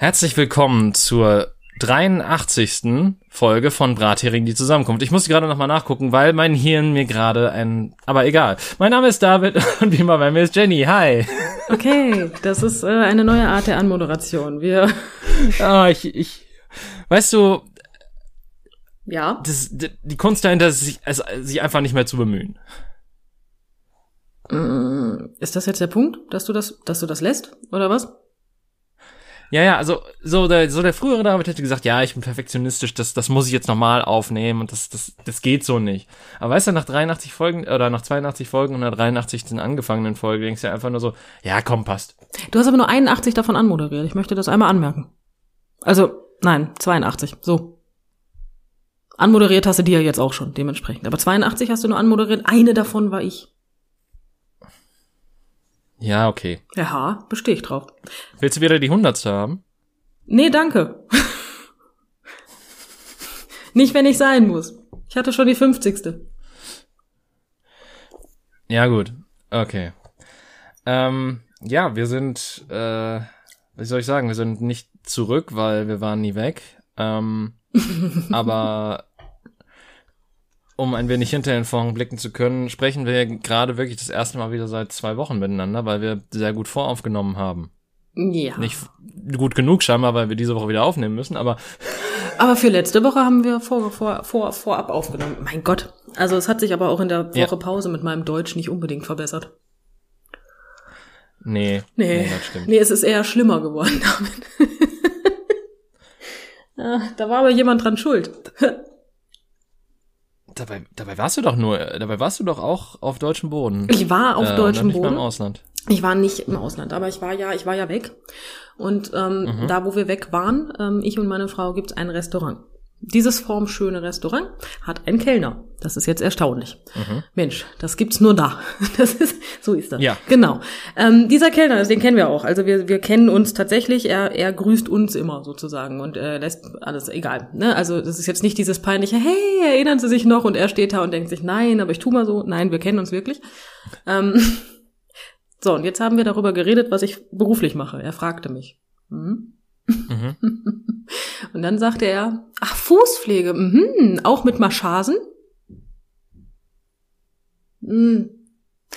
Herzlich willkommen zur 83. Folge von Brathering die Zusammenkunft. Ich muss gerade nochmal nachgucken, weil mein Hirn mir gerade ein... Aber egal. Mein Name ist David und wie immer bei mir ist Jenny. Hi. Okay, das ist äh, eine neue Art der Anmoderation. Wir... Ah, ich, ich... Weißt du... Ja? Das, die Kunst dahinter ist, sich, also, sich einfach nicht mehr zu bemühen. Mm, ist das jetzt der Punkt, dass du das, dass du das lässt, oder was? Ja, ja, also so der, so der frühere David hätte gesagt, ja, ich bin perfektionistisch, das, das muss ich jetzt nochmal aufnehmen und das, das, das geht so nicht. Aber weißt du, nach 83 Folgen oder nach 82 Folgen und der 83. angefangenen Folge denkst du ja einfach nur so, ja, komm, passt. Du hast aber nur 81 davon anmoderiert. Ich möchte das einmal anmerken. Also, nein, 82, so. Anmoderiert hast du die ja jetzt auch schon, dementsprechend. Aber 82 hast du nur anmoderiert, eine davon war ich. Ja, okay. Ja, bestehe ich drauf. Willst du wieder die Hundertste haben? Nee, danke. Nicht, wenn ich sein muss. Ich hatte schon die 50. Ja, gut. Okay. Ähm, ja, wir sind, äh, wie soll ich sagen, wir sind nicht zurück, weil wir waren nie weg. Ähm, aber um ein wenig hinter den Vorhang blicken zu können, sprechen wir gerade wirklich das erste Mal wieder seit zwei Wochen miteinander, weil wir sehr gut voraufgenommen haben. Ja. Nicht gut genug scheinbar, weil wir diese Woche wieder aufnehmen müssen, aber. Aber für letzte Woche haben wir vor, vor, vor, vorab aufgenommen. Mein Gott. Also es hat sich aber auch in der Woche ja. Pause mit meinem Deutsch nicht unbedingt verbessert. Nee. Nee, nee, das stimmt. nee es ist eher schlimmer geworden damit. Ah, da war aber jemand dran schuld. Dabei, dabei warst du doch nur, dabei warst du doch auch auf deutschem Boden. Ich war auf äh, deutschem nicht Boden. Im Ausland. Ich war nicht im Ausland, aber ich war ja, ich war ja weg. Und ähm, mhm. da, wo wir weg waren, ähm, ich und meine Frau, gibt's ein Restaurant. Dieses formschöne Restaurant hat einen Kellner. Das ist jetzt erstaunlich. Mhm. Mensch, das gibt's nur da. Das ist, so ist das. Ja. Genau. Ähm, dieser Kellner, den kennen wir auch. Also wir, wir kennen uns tatsächlich. Er, er grüßt uns immer sozusagen und äh, lässt alles egal. Ne? Also das ist jetzt nicht dieses peinliche, hey, erinnern Sie sich noch? Und er steht da und denkt sich, nein, aber ich tu mal so. Nein, wir kennen uns wirklich. Ähm, so, und jetzt haben wir darüber geredet, was ich beruflich mache. Er fragte mich. Hm? Mhm. Und dann sagte er, ach, Fußpflege, mhm, auch mit Massagen? Mhm.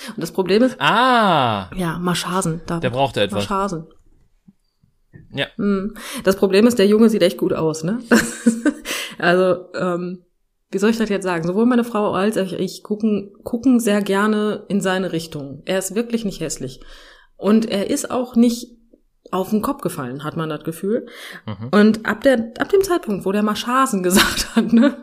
Und das Problem ist. Ah! Ja, Massagen. Da, der brauchte etwas. Massagen. Ja. Mhm. Das Problem ist, der Junge sieht echt gut aus, ne? also, ähm, wie soll ich das jetzt sagen? Sowohl meine Frau als auch ich gucken, gucken sehr gerne in seine Richtung. Er ist wirklich nicht hässlich. Und er ist auch nicht auf den Kopf gefallen, hat man das Gefühl. Mhm. Und ab, der, ab dem Zeitpunkt, wo der Maschasen gesagt hat, ne,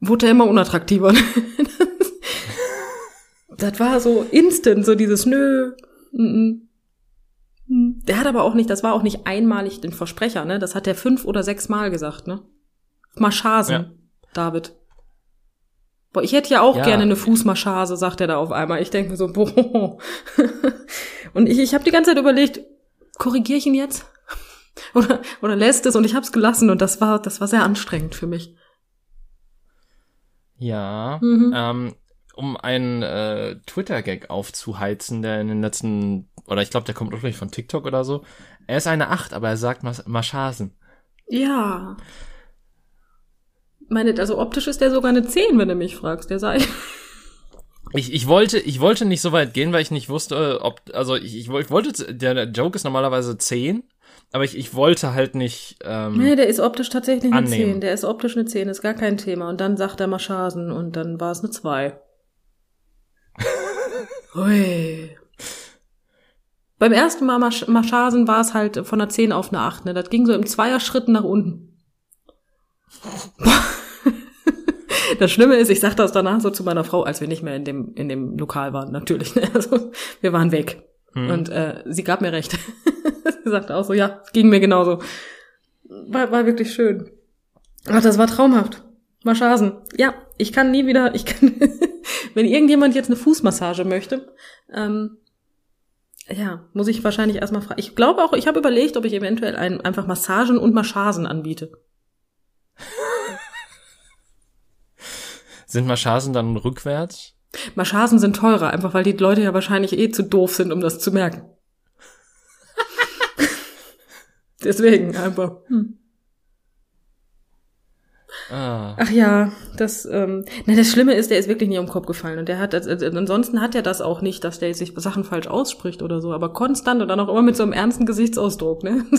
wurde er immer unattraktiver. das war so instant, so dieses Nö. Der hat aber auch nicht, das war auch nicht einmalig den Versprecher, ne? Das hat er fünf oder sechs Mal gesagt, ne? Maschasen, ja. David. Boah, ich hätte ja auch ja. gerne eine Fußmaschase, sagt er da auf einmal. Ich denke mir so, boah. Und ich, ich habe die ganze Zeit überlegt, korrigiere ich ihn jetzt? oder, oder lässt es und ich habe es gelassen und das war, das war sehr anstrengend für mich. Ja, mhm. ähm, um einen äh, Twitter-Gag aufzuheizen, der in den letzten, oder ich glaube, der kommt ursprünglich von TikTok oder so. Er ist eine Acht, aber er sagt Mas Maschasen. Ja. Meine, also optisch ist der sogar eine Zehn, wenn du mich fragst. Der sei. Ich, ich wollte ich wollte nicht so weit gehen, weil ich nicht wusste, ob also ich, ich, wollte der Joke ist normalerweise 10, aber ich, ich wollte halt nicht ähm, Nee, der ist optisch tatsächlich eine annehmen. 10, der ist optisch eine 10, ist gar kein Thema und dann sagt er Maschasen und dann war es eine 2. Hui. Beim ersten Mal Masch Maschasen war es halt von einer 10 auf eine 8, ne? Das ging so im Zweierschritt nach unten. Das Schlimme ist, ich sagte das danach so zu meiner Frau, als wir nicht mehr in dem, in dem Lokal waren, natürlich. Ne? Also, wir waren weg. Hm. Und äh, sie gab mir recht. sie sagte auch so, ja, ging mir genauso. War, war wirklich schön. Ach, das war traumhaft. Maschasen. Ja, ich kann nie wieder, ich kann, wenn irgendjemand jetzt eine Fußmassage möchte, ähm, ja, muss ich wahrscheinlich erstmal fragen. Ich glaube auch, ich habe überlegt, ob ich eventuell ein, einfach Massagen und Maschasen anbiete. Sind Maschasen dann rückwärts? Maschasen sind teurer, einfach weil die Leute ja wahrscheinlich eh zu doof sind, um das zu merken. Deswegen einfach. Hm. Ah. Ach ja, das, ähm, na, das Schlimme ist, der ist wirklich nie um den Kopf gefallen. Und der hat, also, ansonsten hat er das auch nicht, dass der sich Sachen falsch ausspricht oder so, aber konstant und dann auch immer mit so einem ernsten Gesichtsausdruck, ne?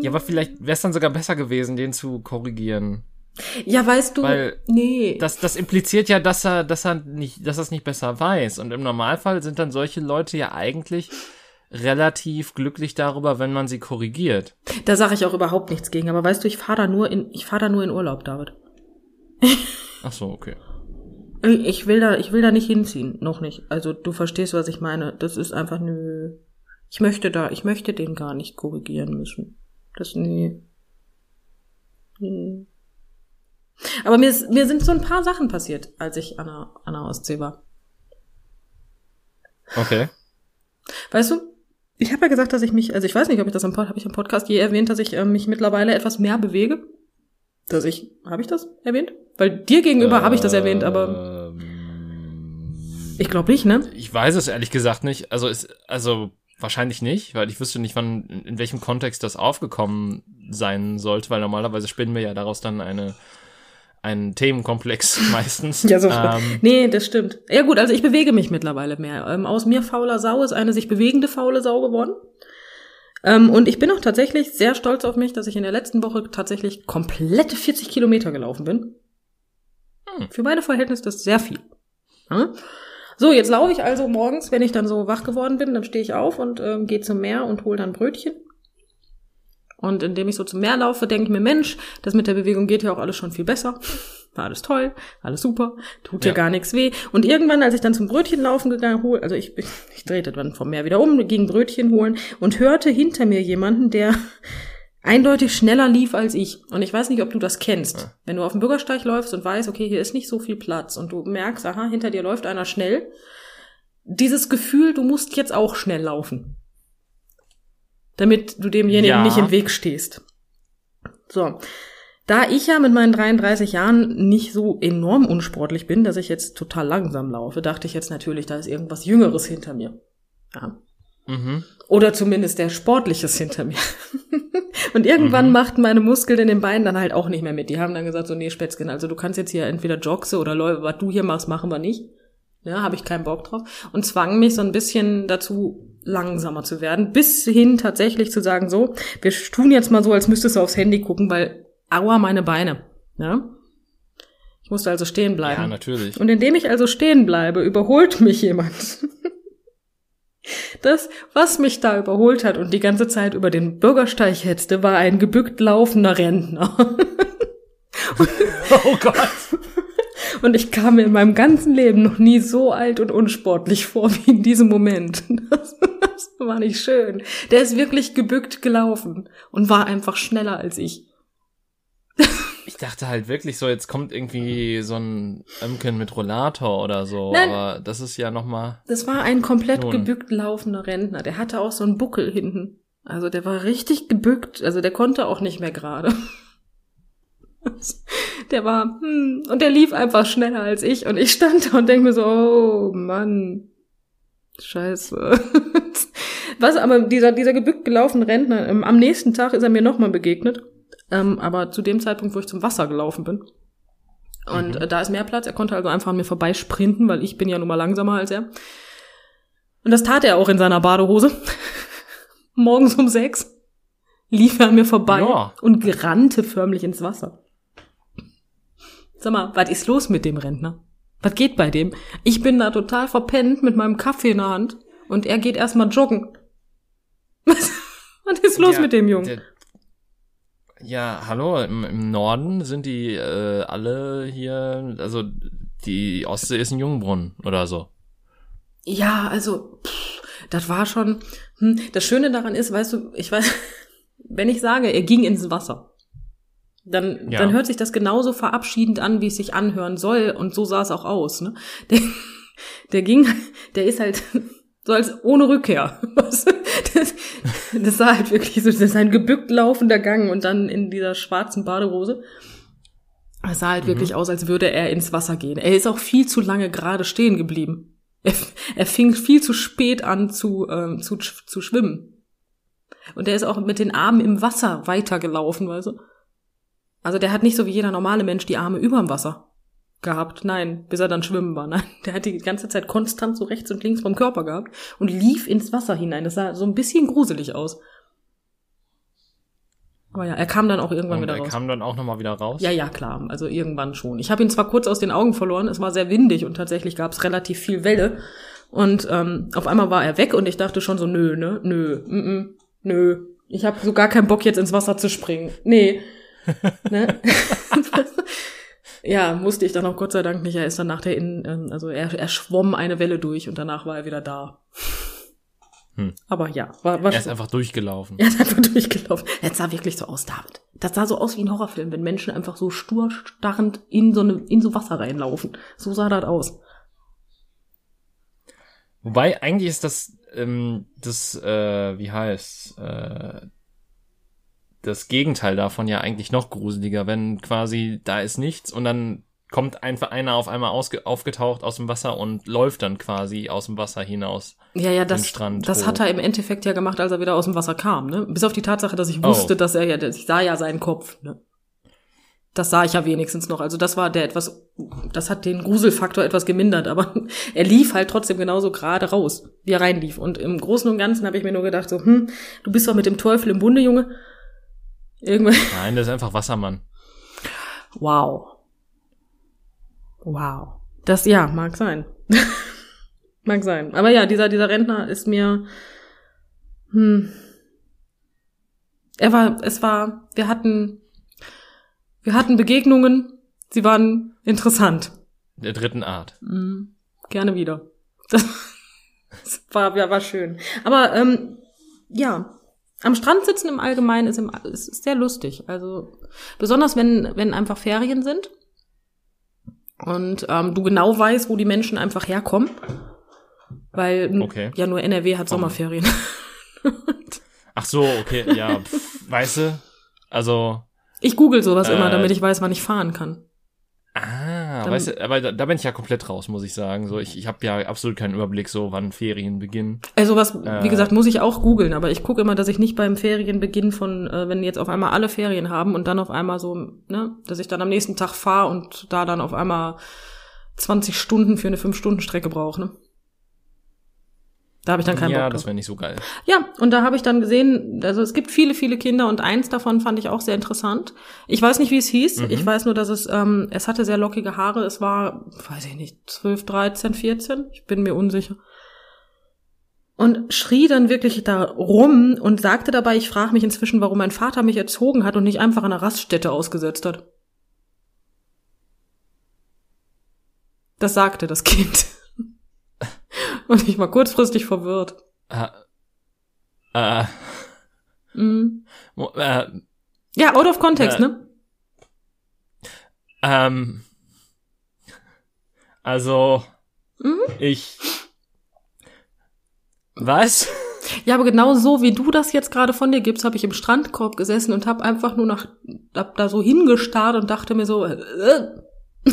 Ja, aber vielleicht wäre es dann sogar besser gewesen, den zu korrigieren. Ja, weißt du, Weil nee. Das, das impliziert ja, dass er, dass er nicht, dass er es nicht besser weiß. Und im Normalfall sind dann solche Leute ja eigentlich relativ glücklich darüber, wenn man sie korrigiert. Da sage ich auch überhaupt nichts gegen, aber weißt du, ich fahre da nur in, ich fahre da nur in Urlaub, David. Ach so, okay. Ich will da, ich will da nicht hinziehen, noch nicht. Also du verstehst, was ich meine. Das ist einfach nö. Ich möchte da, ich möchte den gar nicht korrigieren müssen. Das nee. nee. Aber mir, ist, mir sind so ein paar Sachen passiert, als ich an der, an der Ostsee war. Okay. Weißt du, ich habe ja gesagt, dass ich mich, also ich weiß nicht, ob ich das im habe ich im Podcast je erwähnt, dass ich äh, mich mittlerweile etwas mehr bewege. Dass ich, habe ich das erwähnt? Weil dir gegenüber habe ich das erwähnt, aber Ähm, ich glaube nicht, ne? ich weiß es ehrlich gesagt nicht. Also ist, also wahrscheinlich nicht, weil ich wüsste nicht, wann, in welchem Kontext das aufgekommen sein sollte, weil normalerweise spinnen wir ja daraus dann eine, einen Themenkomplex meistens. Ja, so. ähm, nee, das stimmt. Ja gut, also ich bewege mich mittlerweile mehr. Ähm, aus mir fauler Sau ist eine sich bewegende faule Sau geworden. Ähm, und ich bin auch tatsächlich sehr stolz auf mich, dass ich in der letzten Woche tatsächlich komplette 40 Kilometer gelaufen bin. Hm. Für meine Verhältnisse das ist sehr viel. Ja? So, jetzt laufe ich also morgens, wenn ich dann so wach geworden bin, dann stehe ich auf und ähm, gehe zum Meer und hole dann Brötchen. Und indem ich so zum Meer laufe, denke ich mir, Mensch, das mit der Bewegung geht ja auch alles schon viel besser. War alles toll, alles super, tut ja Ja. gar nichts weh. Und irgendwann, als ich dann zum Brötchenlaufen gegangen hol, also ich, ich drehte dann vom Meer wieder um, ging Brötchen holen und hörte hinter mir jemanden, der eindeutig schneller lief als ich. Und ich weiß nicht, ob du das kennst. Ja. Wenn du auf dem Bürgersteig läufst und weißt, okay, hier ist nicht so viel Platz und du merkst, aha, hinter dir läuft einer schnell. Dieses Gefühl, du musst jetzt auch schnell laufen. Damit du demjenigen Ja. nicht im Weg stehst. So. Da ich ja mit meinen 33 Jahren nicht so enorm unsportlich bin, dass ich jetzt total langsam laufe, dachte ich jetzt natürlich, da ist irgendwas Jüngeres hinter mir. Ja. mhm. Oder zumindest der Sportliches hinter mir. und irgendwann Mhm. machten meine Muskeln in den Beinen dann halt auch nicht mehr mit. Die haben dann gesagt, so, nee, Spätzchen, also du kannst jetzt hier entweder Jogse oder Läufe, was du hier machst, machen wir nicht. Ja, habe ich keinen Bock drauf. Und zwangen mich so ein bisschen dazu, langsamer zu werden, bis hin tatsächlich zu sagen, so, wir tun jetzt mal so, als müsstest du aufs Handy gucken, weil, aua, meine Beine. Ja. Ich musste also stehen bleiben. Ja, natürlich. Und indem ich also stehen bleibe, überholt mich jemand. Das, was mich da überholt hat und die ganze Zeit über den Bürgersteig hetzte, war ein gebückt laufender Rentner. Oh Gott. Und ich kam mir in meinem ganzen Leben noch nie so alt und unsportlich vor wie in diesem Moment. Das, das war nicht schön. Der ist wirklich gebückt gelaufen und war einfach schneller als ich. Ich dachte halt wirklich so, jetzt kommt irgendwie so ein Ömken mit Rollator oder so, Nein. aber das ist ja noch mal Das war ein komplett Nun. gebückt laufender Rentner. Der hatte auch so einen Buckel hinten. Also der war richtig gebückt. Also der konnte auch nicht mehr gerade. Der war, hm, und der lief einfach schneller als ich. Und ich stand da und denk mir so, oh Mann, scheiße. Was aber dieser, dieser gebückt gelaufene Rentner, ähm, am nächsten Tag ist er mir nochmal begegnet. Ähm, aber zu dem Zeitpunkt, wo ich zum Wasser gelaufen bin. Und Mhm. äh, da ist mehr Platz. Er konnte also einfach an mir vorbeisprinten, weil ich bin ja nun mal langsamer als er. Und das tat er auch in seiner Badehose. Morgens um sechs lief er an mir vorbei Ja. und rannte förmlich ins Wasser. Sag mal, was ist los mit dem Rentner? Was geht bei dem? Ich bin da total verpennt mit meinem Kaffee in der Hand und er geht erstmal joggen. Was, was ist los Ja, mit dem Jungen? der- Ja, hallo, im, im Norden sind die äh, alle hier, also die Ostsee ist ein Jungbrunnen oder so. Ja, also, pff, das war schon. Hm, das Schöne daran ist, weißt du, ich weiß, wenn ich sage, er ging ins Wasser, dann, Ja. dann hört sich das genauso verabschiedend an, wie es sich anhören soll. Und so sah es auch aus. Ne? Der, der ging, der ist halt so als ohne Rückkehr. Das, das sah halt wirklich so, das ist ein gebückt laufender Gang und dann in dieser schwarzen Badehose. Es sah halt wirklich aus, als würde er ins Wasser gehen. Er ist auch viel zu lange gerade stehen geblieben. Er, er fing viel zu spät an zu, ähm, zu, zu schwimmen. Und der ist auch mit den Armen im Wasser weitergelaufen, weißt du? Also der hat nicht so wie jeder normale Mensch die Arme überm Wasser gehabt. Nein, bis er dann schwimmen war. Nein, der hat die ganze Zeit konstant so rechts und links vom Körper gehabt und lief ins Wasser hinein. Das sah so ein bisschen gruselig aus. Aber ja, er kam dann auch irgendwann Und wieder er raus. kam dann auch nochmal wieder raus. Ja, ja, klar. Also irgendwann schon. Ich habe ihn zwar kurz aus den Augen verloren, es war sehr windig und tatsächlich gab es relativ viel Welle. Und ähm, auf einmal war er weg und ich dachte schon so, nö, ne, nö, mm, mm, nö. Ich habe so gar keinen Bock, jetzt ins Wasser zu springen. Nee. ne? ja, musste ich dann auch Gott sei Dank nicht. Er ist dann nach der Innen, ähm, also er, er schwamm eine Welle durch und danach war er wieder da. Hm. Aber ja, war, war Er ist schon- einfach durchgelaufen. er ist einfach durchgelaufen. Es sah wirklich so aus, David. Das sah so aus wie ein Horrorfilm, wenn Menschen einfach so stur starrend in so, eine, in so Wasser reinlaufen. So sah das aus. Wobei, eigentlich ist das, ähm, das, äh, wie heißt, äh, das Gegenteil davon ja eigentlich noch gruseliger, wenn quasi da ist nichts und dann kommt einfach einer auf einmal aufgetaucht aus dem Wasser und läuft dann quasi aus dem Wasser hinaus. Ja, ja, das, Strand das hat er im Endeffekt ja gemacht, als er wieder aus dem Wasser kam. Ne? Bis auf die Tatsache, dass ich Oh. wusste, dass er ja, ich sah ja seinen Kopf. Ne? Das sah ich ja wenigstens noch. Also das war der etwas, das hat den Gruselfaktor etwas gemindert, aber er lief halt trotzdem genauso gerade raus, wie er reinlief. Und im Großen und Ganzen habe ich mir nur gedacht, so, hm, du bist doch mit dem Teufel im Bunde, Junge. Irgendwann. Nein, das ist einfach Wassermann. Wow. Wow. Das, ja, mag sein. mag sein. Aber ja, dieser, dieser Rentner ist mir, hm. Er war, es war, wir hatten, wir hatten Begegnungen, sie waren interessant. Der dritten Art. Mhm. Gerne wieder. Das, das war, ja, war schön. Aber, ähm, ja. Am Strand sitzen im Allgemeinen ist, im, ist, sehr lustig. Also, besonders wenn, wenn einfach Ferien sind und ähm, du genau weißt, wo die Menschen einfach herkommen. Weil Okay. ja nur NRW hat Sommerferien. Ach so, okay, ja, pff, weißt du? Also, Ich google sowas Äh, immer, damit ich weiß, wann ich fahren kann. Dann- weißt du, aber da, da bin ich ja komplett raus, muss ich sagen. So, ich, ich habe ja absolut keinen Überblick, so wann Ferien beginnen. Also was, Äh. wie gesagt, muss ich auch googeln, aber ich gucke immer, dass ich nicht beim Ferienbeginn von, äh, wenn jetzt auf einmal alle Ferien haben und dann auf einmal so, ne, dass ich dann am nächsten Tag fahre und da dann auf einmal 20 Stunden für eine 5-Stunden-Strecke brauche, ne? Da habe ich dann keinen ja, Bock das drauf. wäre nicht so geil. Ja, und da habe ich dann gesehen, also es gibt viele, viele Kinder und eins davon fand ich auch sehr interessant. Ich weiß nicht, wie es hieß. Mhm. Ich weiß nur, dass es, ähm, es hatte sehr lockige Haare. Es war, weiß ich nicht, 12, 13, 14. Ich bin mir unsicher. Und schrie dann wirklich da rum und sagte dabei, ich frage mich inzwischen, warum mein Vater mich erzogen hat und nicht einfach an einer Raststätte ausgesetzt hat. Das sagte das Kind. Und ich war kurzfristig verwirrt. Äh, äh, mo- äh, Ja, out of context, Äh, ne? ähm, also, Mhm. ich, was? Ja, aber genau so, wie du das jetzt gerade von dir gibst, habe ich im Strandkorb gesessen und habe einfach nur nach, hab da so hingestarrt und dachte mir so, äh,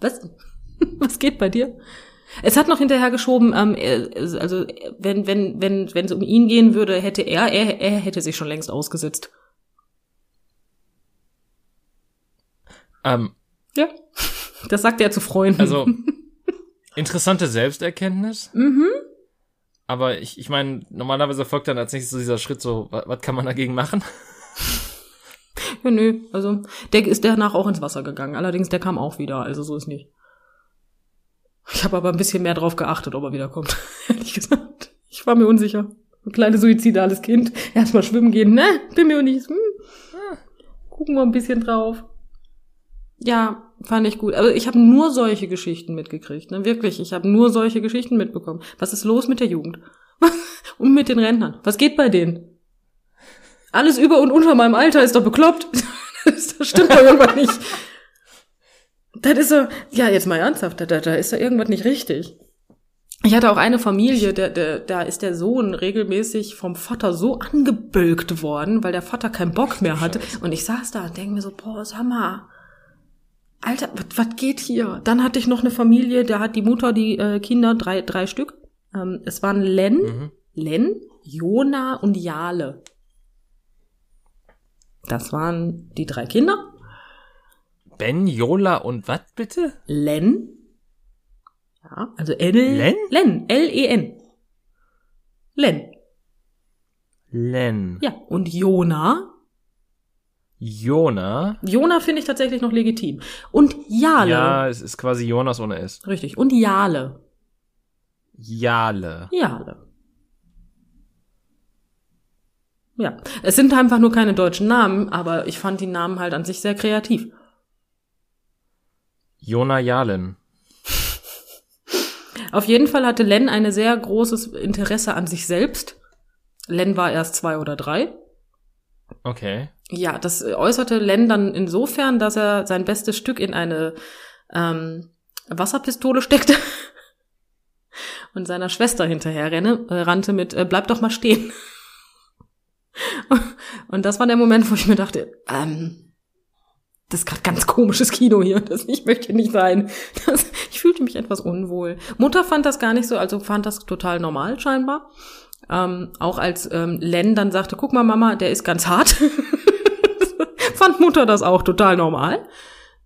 was, was geht bei dir? Es hat noch hinterher geschoben, ähm, also wenn wenn wenn wenn es um ihn gehen würde, hätte er, er er hätte sich schon längst ausgesetzt. Ähm, Ja, das sagt er zu Freunden. also, interessante Selbsterkenntnis, mhm. aber ich, ich meine, normalerweise folgt dann als nächstes so dieser Schritt so, was, was kann man dagegen machen? Ja, nö, also der ist danach auch ins Wasser gegangen. Allerdings der kam auch wieder, also so ist nicht. Ich habe aber ein bisschen mehr drauf geachtet, ob er wiederkommt. Ehrlich gesagt. Ich war mir unsicher. Ein kleines suizidales Kind. Erstmal schwimmen gehen. Ne, bin mir nicht. Hm. Gucken wir ein bisschen drauf. Ja, fand ich gut. Aber ich habe nur solche Geschichten mitgekriegt. Ne? Wirklich, ich habe nur solche Geschichten mitbekommen. Was ist los mit der Jugend? Und mit den Rentnern? Was geht bei denen? Alles über und unter meinem Alter ist doch bekloppt. Das stimmt doch irgendwas nicht. Das ist so, ja, jetzt mal ernsthaft, da, da, da ist doch irgendwas nicht richtig. Ich hatte auch eine Familie, der, der, da ist der Sohn regelmäßig vom Vater so angebölkt worden, weil der Vater keinen Bock mehr hatte. Und ich saß da und denke mir so, boah, sag mal, Alter, was geht hier? Dann hatte ich noch eine Familie, da hat die Mutter die äh, Kinder, drei, drei Stück. Ähm, es waren Len, Mhm. Len, Jona und Jale. Das waren die drei Kinder. Ben, Jola und was bitte? Len. Ja, also L. Len? Len. L-E-N. Len. Len. Ja, und Jona. Jona. Jona finde ich tatsächlich noch legitim. Und Jale. Ja, es ist quasi Jonas ohne S. Richtig. Und Jale. Jale. Jale. Ja, es sind einfach nur keine deutschen Namen, aber ich fand die Namen halt an sich sehr kreativ. Jona Jalen. Auf jeden Fall hatte Len ein sehr großes Interesse an sich selbst. Len war erst zwei oder drei. Okay. Ja, das äußerte Len dann insofern, dass er sein bestes Stück in eine ähm, Wasserpistole steckte und seiner Schwester hinterher renne, äh, rannte mit äh, Bleib doch mal stehen. und das war der Moment, wo ich mir dachte, ähm, das ist gerade ganz komisches Kino hier. Das ich möchte nicht sein. Das, ich fühlte mich etwas unwohl. Mutter fand das gar nicht so, also fand das total normal scheinbar. Ähm, auch als ähm, Len dann sagte, guck mal, Mama, der ist ganz hart. fand Mutter das auch total normal.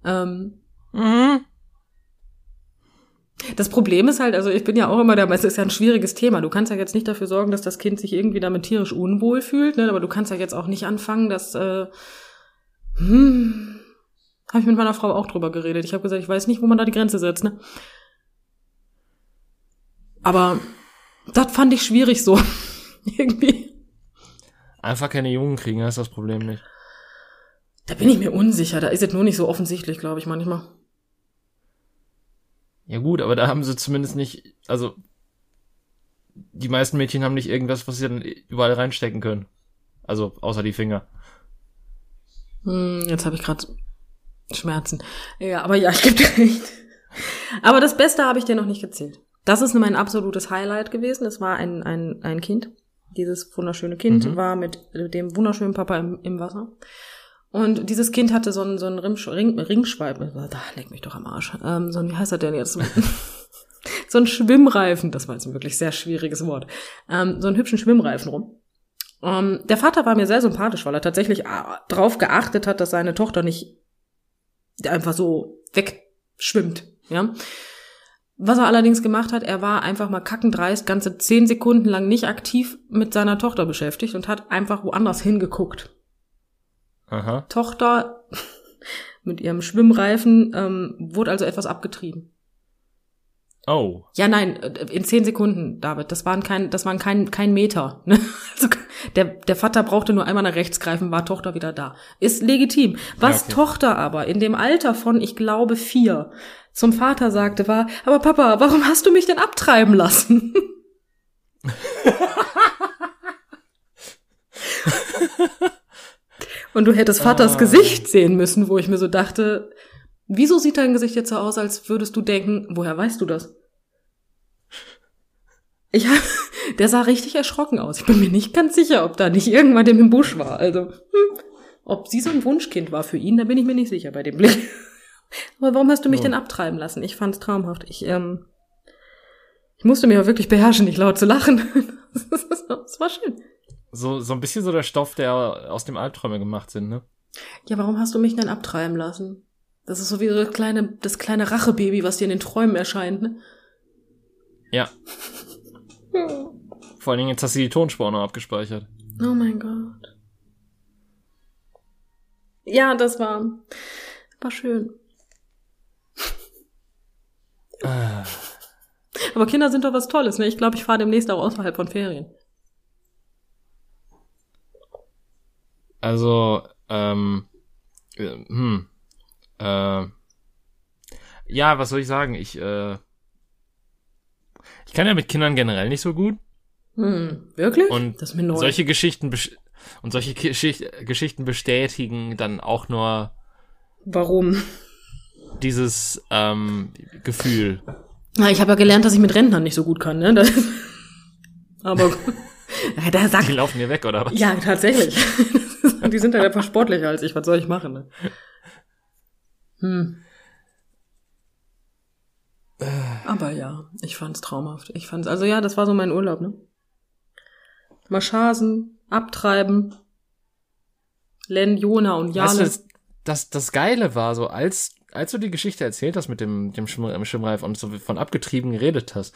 Ähm, Mhm. das Problem ist halt, also ich bin ja auch immer der, es ist ja ein schwieriges Thema. Du kannst ja jetzt nicht dafür sorgen, dass das Kind sich irgendwie damit tierisch unwohl fühlt, ne? aber du kannst ja jetzt auch nicht anfangen, dass, äh, hm, habe ich mit meiner Frau auch drüber geredet. Ich habe gesagt, ich weiß nicht, wo man da die Grenze setzt, ne? Aber das fand ich schwierig so. irgendwie. Einfach keine Jungen kriegen, das ist das Problem nicht. Da bin ich mir unsicher. Da ist es nur nicht so offensichtlich, glaube ich, manchmal. Ja gut, aber da haben sie zumindest nicht, also die meisten Mädchen haben nicht irgendwas, was sie dann überall reinstecken können. Also außer die Finger. Hm, jetzt habe ich gerade Schmerzen. Ja, aber ja, ich gebe dir recht. Aber das Beste habe ich dir noch nicht erzählt. Das ist mein absolutes Highlight gewesen. Es war ein, ein, ein Kind. Dieses wunderschöne Kind Mhm. war mit dem wunderschönen Papa im, im Wasser. Und dieses Kind hatte so einen, so einen Ring, Ring, Ringschweib, da leck mich doch am Arsch. Ähm, so ein, wie heißt er denn jetzt? so ein Schwimmreifen, das war jetzt ein wirklich sehr schwieriges Wort. Ähm, so einen hübschen Schwimmreifen rum. Ähm, der Vater war mir sehr sympathisch, weil er tatsächlich ah, drauf geachtet hat, dass seine Tochter nicht einfach so wegschwimmt, ja. Was er allerdings gemacht hat, er war einfach mal kackendreist, ganze zehn Sekunden lang nicht aktiv mit seiner Tochter beschäftigt und hat einfach woanders hingeguckt. Aha. Tochter mit ihrem Schwimmreifen ähm, wurde also etwas abgetrieben. Oh. Ja, nein, äh, in zehn Sekunden, David. Das waren kein, das waren kein, kein Meter. Ne? Der, der Vater brauchte nur einmal nach rechts greifen, war Tochter wieder da. Ist legitim. Was Ja, okay. Tochter aber in dem Alter von, ich glaube, vier zum Vater sagte, war, aber Papa, warum hast du mich denn abtreiben lassen? Und du hättest Vaters Ah. Gesicht sehen müssen, wo ich mir so dachte, wieso sieht dein Gesicht jetzt so aus, als würdest du denken, woher weißt du das? Ich hab, der sah richtig erschrocken aus. Ich bin mir nicht ganz sicher, ob da nicht irgendwann dem im Busch war. Also, hm, ob sie so ein Wunschkind war für ihn, da bin ich mir nicht sicher bei dem Blick. Aber warum hast du mich Oh. denn abtreiben lassen? Ich fand's traumhaft. Ich, ähm, ich musste mich aber wirklich beherrschen, nicht laut zu lachen. Das war schön. So, so ein bisschen so der Stoff, der aus dem Albträume gemacht sind, ne? Ja, warum hast du mich denn abtreiben lassen? Das ist so wie so das kleine, das kleine Rachebaby, was dir in den Träumen erscheint, ne? Ja. Vor allen Dingen, jetzt hast du die Tonspur noch abgespeichert. Oh mein Gott. Ja, das war, war schön. Ah. Aber Kinder sind doch was Tolles, ne? Ich glaube, ich fahre demnächst auch außerhalb von Ferien. Also, ähm, äh, hm, äh, ja, was soll ich sagen? Ich, äh, ich kann ja mit Kindern generell nicht so gut Hm, wirklich? und das ist mir neu. solche Geschichten und solche Geschicht Geschichten bestätigen dann auch nur Warum? dieses ähm, Gefühl. Na, ich habe ja gelernt, dass ich mit Rentnern nicht so gut kann, ne? Das, aber da sagt Die laufen mir weg, oder was? Ja, tatsächlich. Die sind halt einfach sportlicher als ich. Was soll ich machen? Ne? Hm. Aber ja, ich fand's traumhaft. Ich fand's, also ja, das war so mein Urlaub, ne? Maschasen, abtreiben. Len, Jona und Jale. Weißt du, das, das Geile war so, als, als du die Geschichte erzählt hast mit dem, dem Schirm, Schirmreif und so von abgetrieben geredet hast,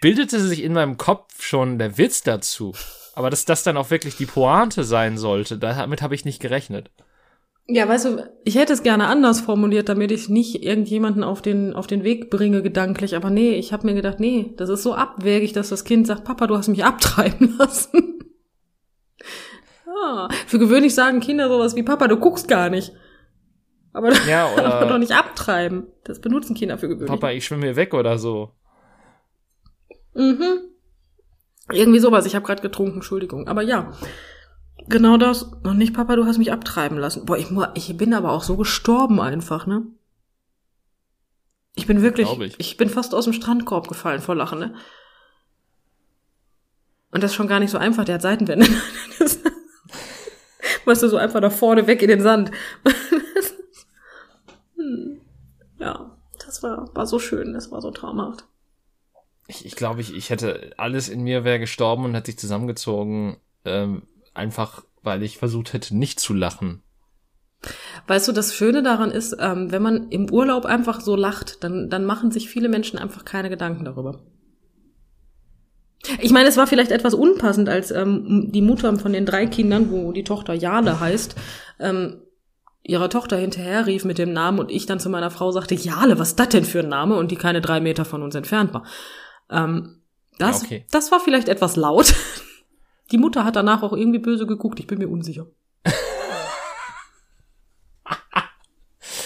bildete sich in meinem Kopf schon der Witz dazu. Aber dass das dann auch wirklich die Pointe sein sollte, damit habe ich nicht gerechnet. Ja, weißt du, ich hätte es gerne anders formuliert, damit ich nicht irgendjemanden auf den, auf den Weg bringe, gedanklich. Aber nee, ich habe mir gedacht, nee, das ist so abwägig, dass das Kind sagt, Papa, du hast mich abtreiben lassen. ah, für gewöhnlich sagen Kinder sowas wie, Papa, du guckst gar nicht. Aber, ja, oder aber doch nicht abtreiben. Das benutzen Kinder für gewöhnlich. Papa, ich schwimme hier weg oder so. Mhm. Irgendwie sowas. Ich habe gerade getrunken, Entschuldigung. Aber ja, genau das. Und nicht, Papa, du hast mich abtreiben lassen. Boah, ich, ich bin aber auch so gestorben einfach, ne? Ich bin wirklich, ich. ich bin fast aus dem Strandkorb gefallen vor Lachen, ne? Und das ist schon gar nicht so einfach, der hat Seitenwände. weißt du, so einfach da vorne weg in den Sand. Ja, das war, war so schön, das war so traumhaft ich, ich glaube, ich, ich hätte, alles in mir wäre gestorben und hätte sich zusammengezogen, ähm, einfach weil ich versucht hätte, nicht zu lachen. Weißt du, das Schöne daran ist, ähm, wenn man im Urlaub einfach so lacht, dann, dann machen sich viele Menschen einfach keine Gedanken darüber. Ich meine, es war vielleicht etwas unpassend, als ähm, die Mutter von den drei Kindern, wo die Tochter Jale heißt, ähm, ihrer Tochter hinterher rief mit dem Namen und ich dann zu meiner Frau sagte, Jale, was ist das denn für ein Name? Und die keine drei Meter von uns entfernt war. Ähm, das, okay. das war vielleicht etwas laut. Die Mutter hat danach auch irgendwie böse geguckt, ich bin mir unsicher.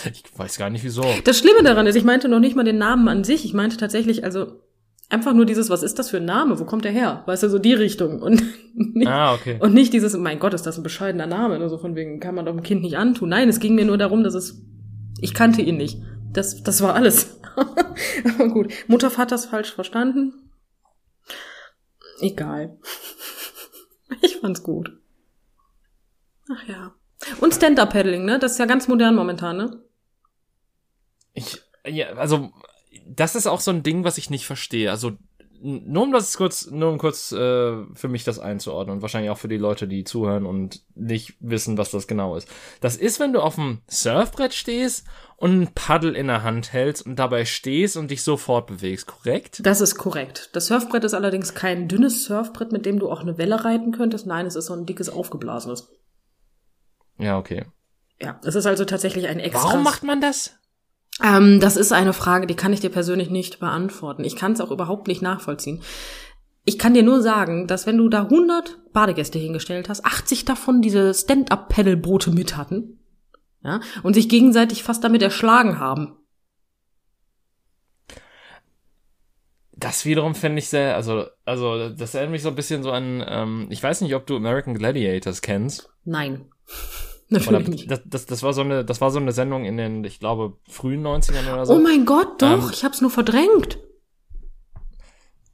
ich weiß gar nicht wieso. Das Schlimme daran ist, ich meinte noch nicht mal den Namen an sich. Ich meinte tatsächlich, also einfach nur dieses, was ist das für ein Name? Wo kommt der her? Weißt du, so die Richtung. Und nicht, ah, okay. und nicht dieses, mein Gott, ist das ein bescheidener Name? Oder so von wegen, kann man doch dem Kind nicht antun. Nein, es ging mir nur darum, dass es, ich kannte ihn nicht. Das, das war alles. Aber gut, Mutter hat das falsch verstanden. Egal. Ich fand's gut. Ach ja. Und Stand-Up-Paddling, ne? Das ist ja ganz modern momentan, ne? Ich, ja, also, das ist auch so ein Ding, was ich nicht verstehe. Also, nur um das kurz, nur um kurz äh, für mich das einzuordnen und wahrscheinlich auch für die Leute, die zuhören und nicht wissen, was das genau ist. Das ist, wenn du auf dem Surfbrett stehst und ein Paddel in der Hand hältst und dabei stehst und dich sofort bewegst, korrekt? Das ist korrekt. Das Surfbrett ist allerdings kein dünnes Surfbrett, mit dem du auch eine Welle reiten könntest. Nein, es ist so ein dickes aufgeblasenes. Ja, okay. Ja, es ist also tatsächlich ein extra. Warum macht man das? Ähm, das ist eine Frage, die kann ich dir persönlich nicht beantworten. Ich kann es auch überhaupt nicht nachvollziehen. Ich kann dir nur sagen, dass wenn du da 100 Badegäste hingestellt hast, 80 davon diese Stand-up-Pedal-Boote mit hatten, ja, und sich gegenseitig fast damit erschlagen haben. Das wiederum fände ich sehr, also, also, das erinnert mich so ein bisschen so an, ähm, ich weiß nicht, ob du American Gladiators kennst. Nein. Natürlich. Das, das, das, war so eine, das war so eine Sendung in den, ich glaube, frühen 90ern oder so. Oh mein Gott, doch, ähm, ich hab's nur verdrängt.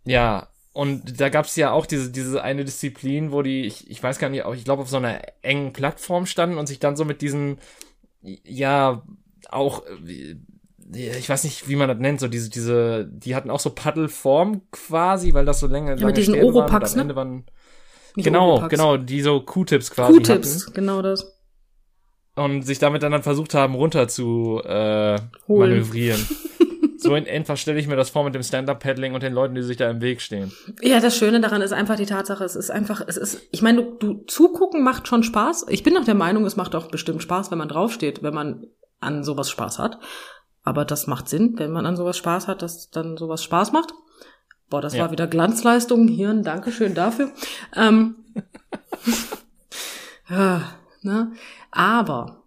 Ja, und da gab's ja auch diese, diese eine Disziplin, wo die, ich, ich weiß gar nicht, ich glaube, auf so einer engen Plattform standen und sich dann so mit diesen, ja, auch, ich weiß nicht, wie man das nennt, so diese, diese, die hatten auch so Paddelform quasi, weil das so länger, ja, mit diesen Oropax, ne? Waren, genau, Oropax. genau, die so Q-Tips quasi Q-Tips, genau das und sich damit dann, dann versucht haben, runter zu äh, manövrieren. so in etwa stelle ich mir das vor mit dem Stand-Up-Paddling und den Leuten, die sich da im Weg stehen. Ja, das Schöne daran ist einfach die Tatsache, es ist einfach, es ist, ich meine, du, du zugucken macht schon Spaß. Ich bin auch der Meinung, es macht auch bestimmt Spaß, wenn man draufsteht, wenn man an sowas Spaß hat. Aber das macht Sinn, wenn man an sowas Spaß hat, dass dann sowas Spaß macht. Boah, das ja. war wieder Glanzleistung. Hirn, Dankeschön dafür. Ähm, ja, ne? Aber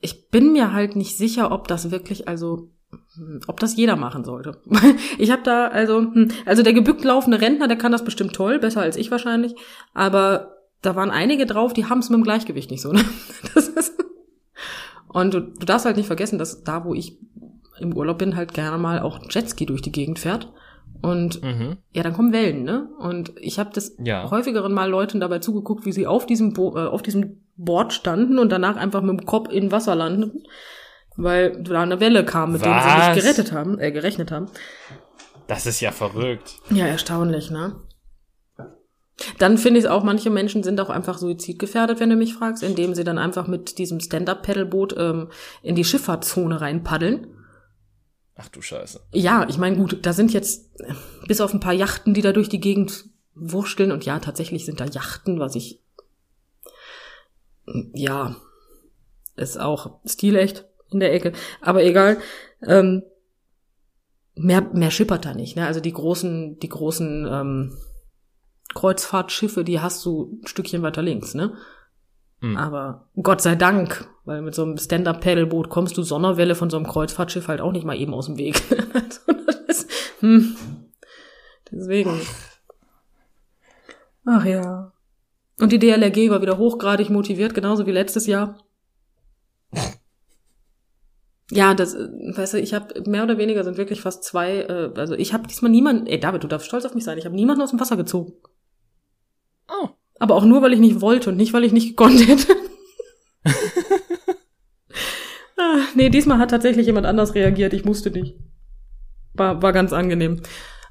ich bin mir halt nicht sicher, ob das wirklich, also hm, ob das jeder machen sollte. ich habe da also, hm, also der gebückt laufende Rentner, der kann das bestimmt toll, besser als ich wahrscheinlich. Aber da waren einige drauf, die haben es mit dem Gleichgewicht nicht so. Ne? Das ist und du, du darfst halt nicht vergessen, dass da, wo ich im Urlaub bin, halt gerne mal auch Jetski durch die Gegend fährt. Und mhm. ja, dann kommen Wellen, ne? Und ich habe das ja. häufigeren Mal Leuten dabei zugeguckt, wie sie auf diesem, Bo äh, auf diesem Board standen und danach einfach mit dem Kopf in Wasser landeten, weil da eine Welle kam, mit der sie nicht gerettet haben, äh, gerechnet haben. Das ist ja verrückt. Ja, erstaunlich, ne? Dann finde ich auch, manche Menschen sind auch einfach suizidgefährdet, wenn du mich fragst, indem sie dann einfach mit diesem Stand-Up-Pedalboot ähm, in die Schifffahrtszone reinpaddeln. Ach du Scheiße. Ja, ich meine, gut, da sind jetzt äh, bis auf ein paar Yachten, die da durch die Gegend wursteln. Und ja, tatsächlich sind da Yachten, was ich. Ja, ist auch stilecht in der Ecke. Aber egal. Ähm, mehr, mehr schippert da nicht. Ne? Also die großen, die großen ähm, Kreuzfahrtschiffe, die hast du ein Stückchen weiter links, ne? Mhm. Aber Gott sei Dank, weil mit so einem Stand-Up-Paddleboot kommst du Sonderwelle von so einem Kreuzfahrtschiff halt auch nicht mal eben aus dem Weg. ist, hm. Deswegen. Ach ja. Und die DLRG war wieder hochgradig motiviert, genauso wie letztes Jahr. Ja, das, weißt du, ich habe mehr oder weniger sind wirklich fast zwei, äh, also ich habe diesmal niemanden, ey David, du darfst stolz auf mich sein, ich habe niemanden aus dem Wasser gezogen. Oh. Aber auch nur, weil ich nicht wollte und nicht, weil ich nicht gekonnt hätte. ah, nee, diesmal hat tatsächlich jemand anders reagiert. Ich musste nicht. War, war ganz angenehm.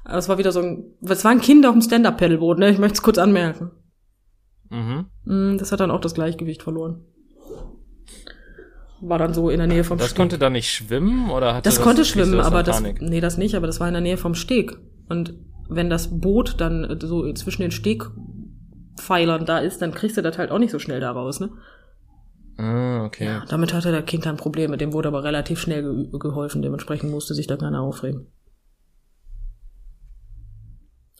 Es war wieder so ein, es war ein Kind auf dem Stand-Up-Pedalboot, ne? Ich möchte es kurz anmerken. Mhm. Mm, das hat dann auch das Gleichgewicht verloren. War dann so in der Nähe vom das Steg. Das konnte da nicht schwimmen oder hatte das, das konnte schwimmen, aber das, nee, das nicht, aber das war in der Nähe vom Steg. Und wenn das Boot dann so zwischen den Steg Pfeilern da ist, dann kriegst du das halt auch nicht so schnell da raus, ne? Ah, okay. Ja, damit hatte der Kind dann Probleme. Dem wurde aber relativ schnell ge geholfen. Dementsprechend musste sich da keiner aufregen.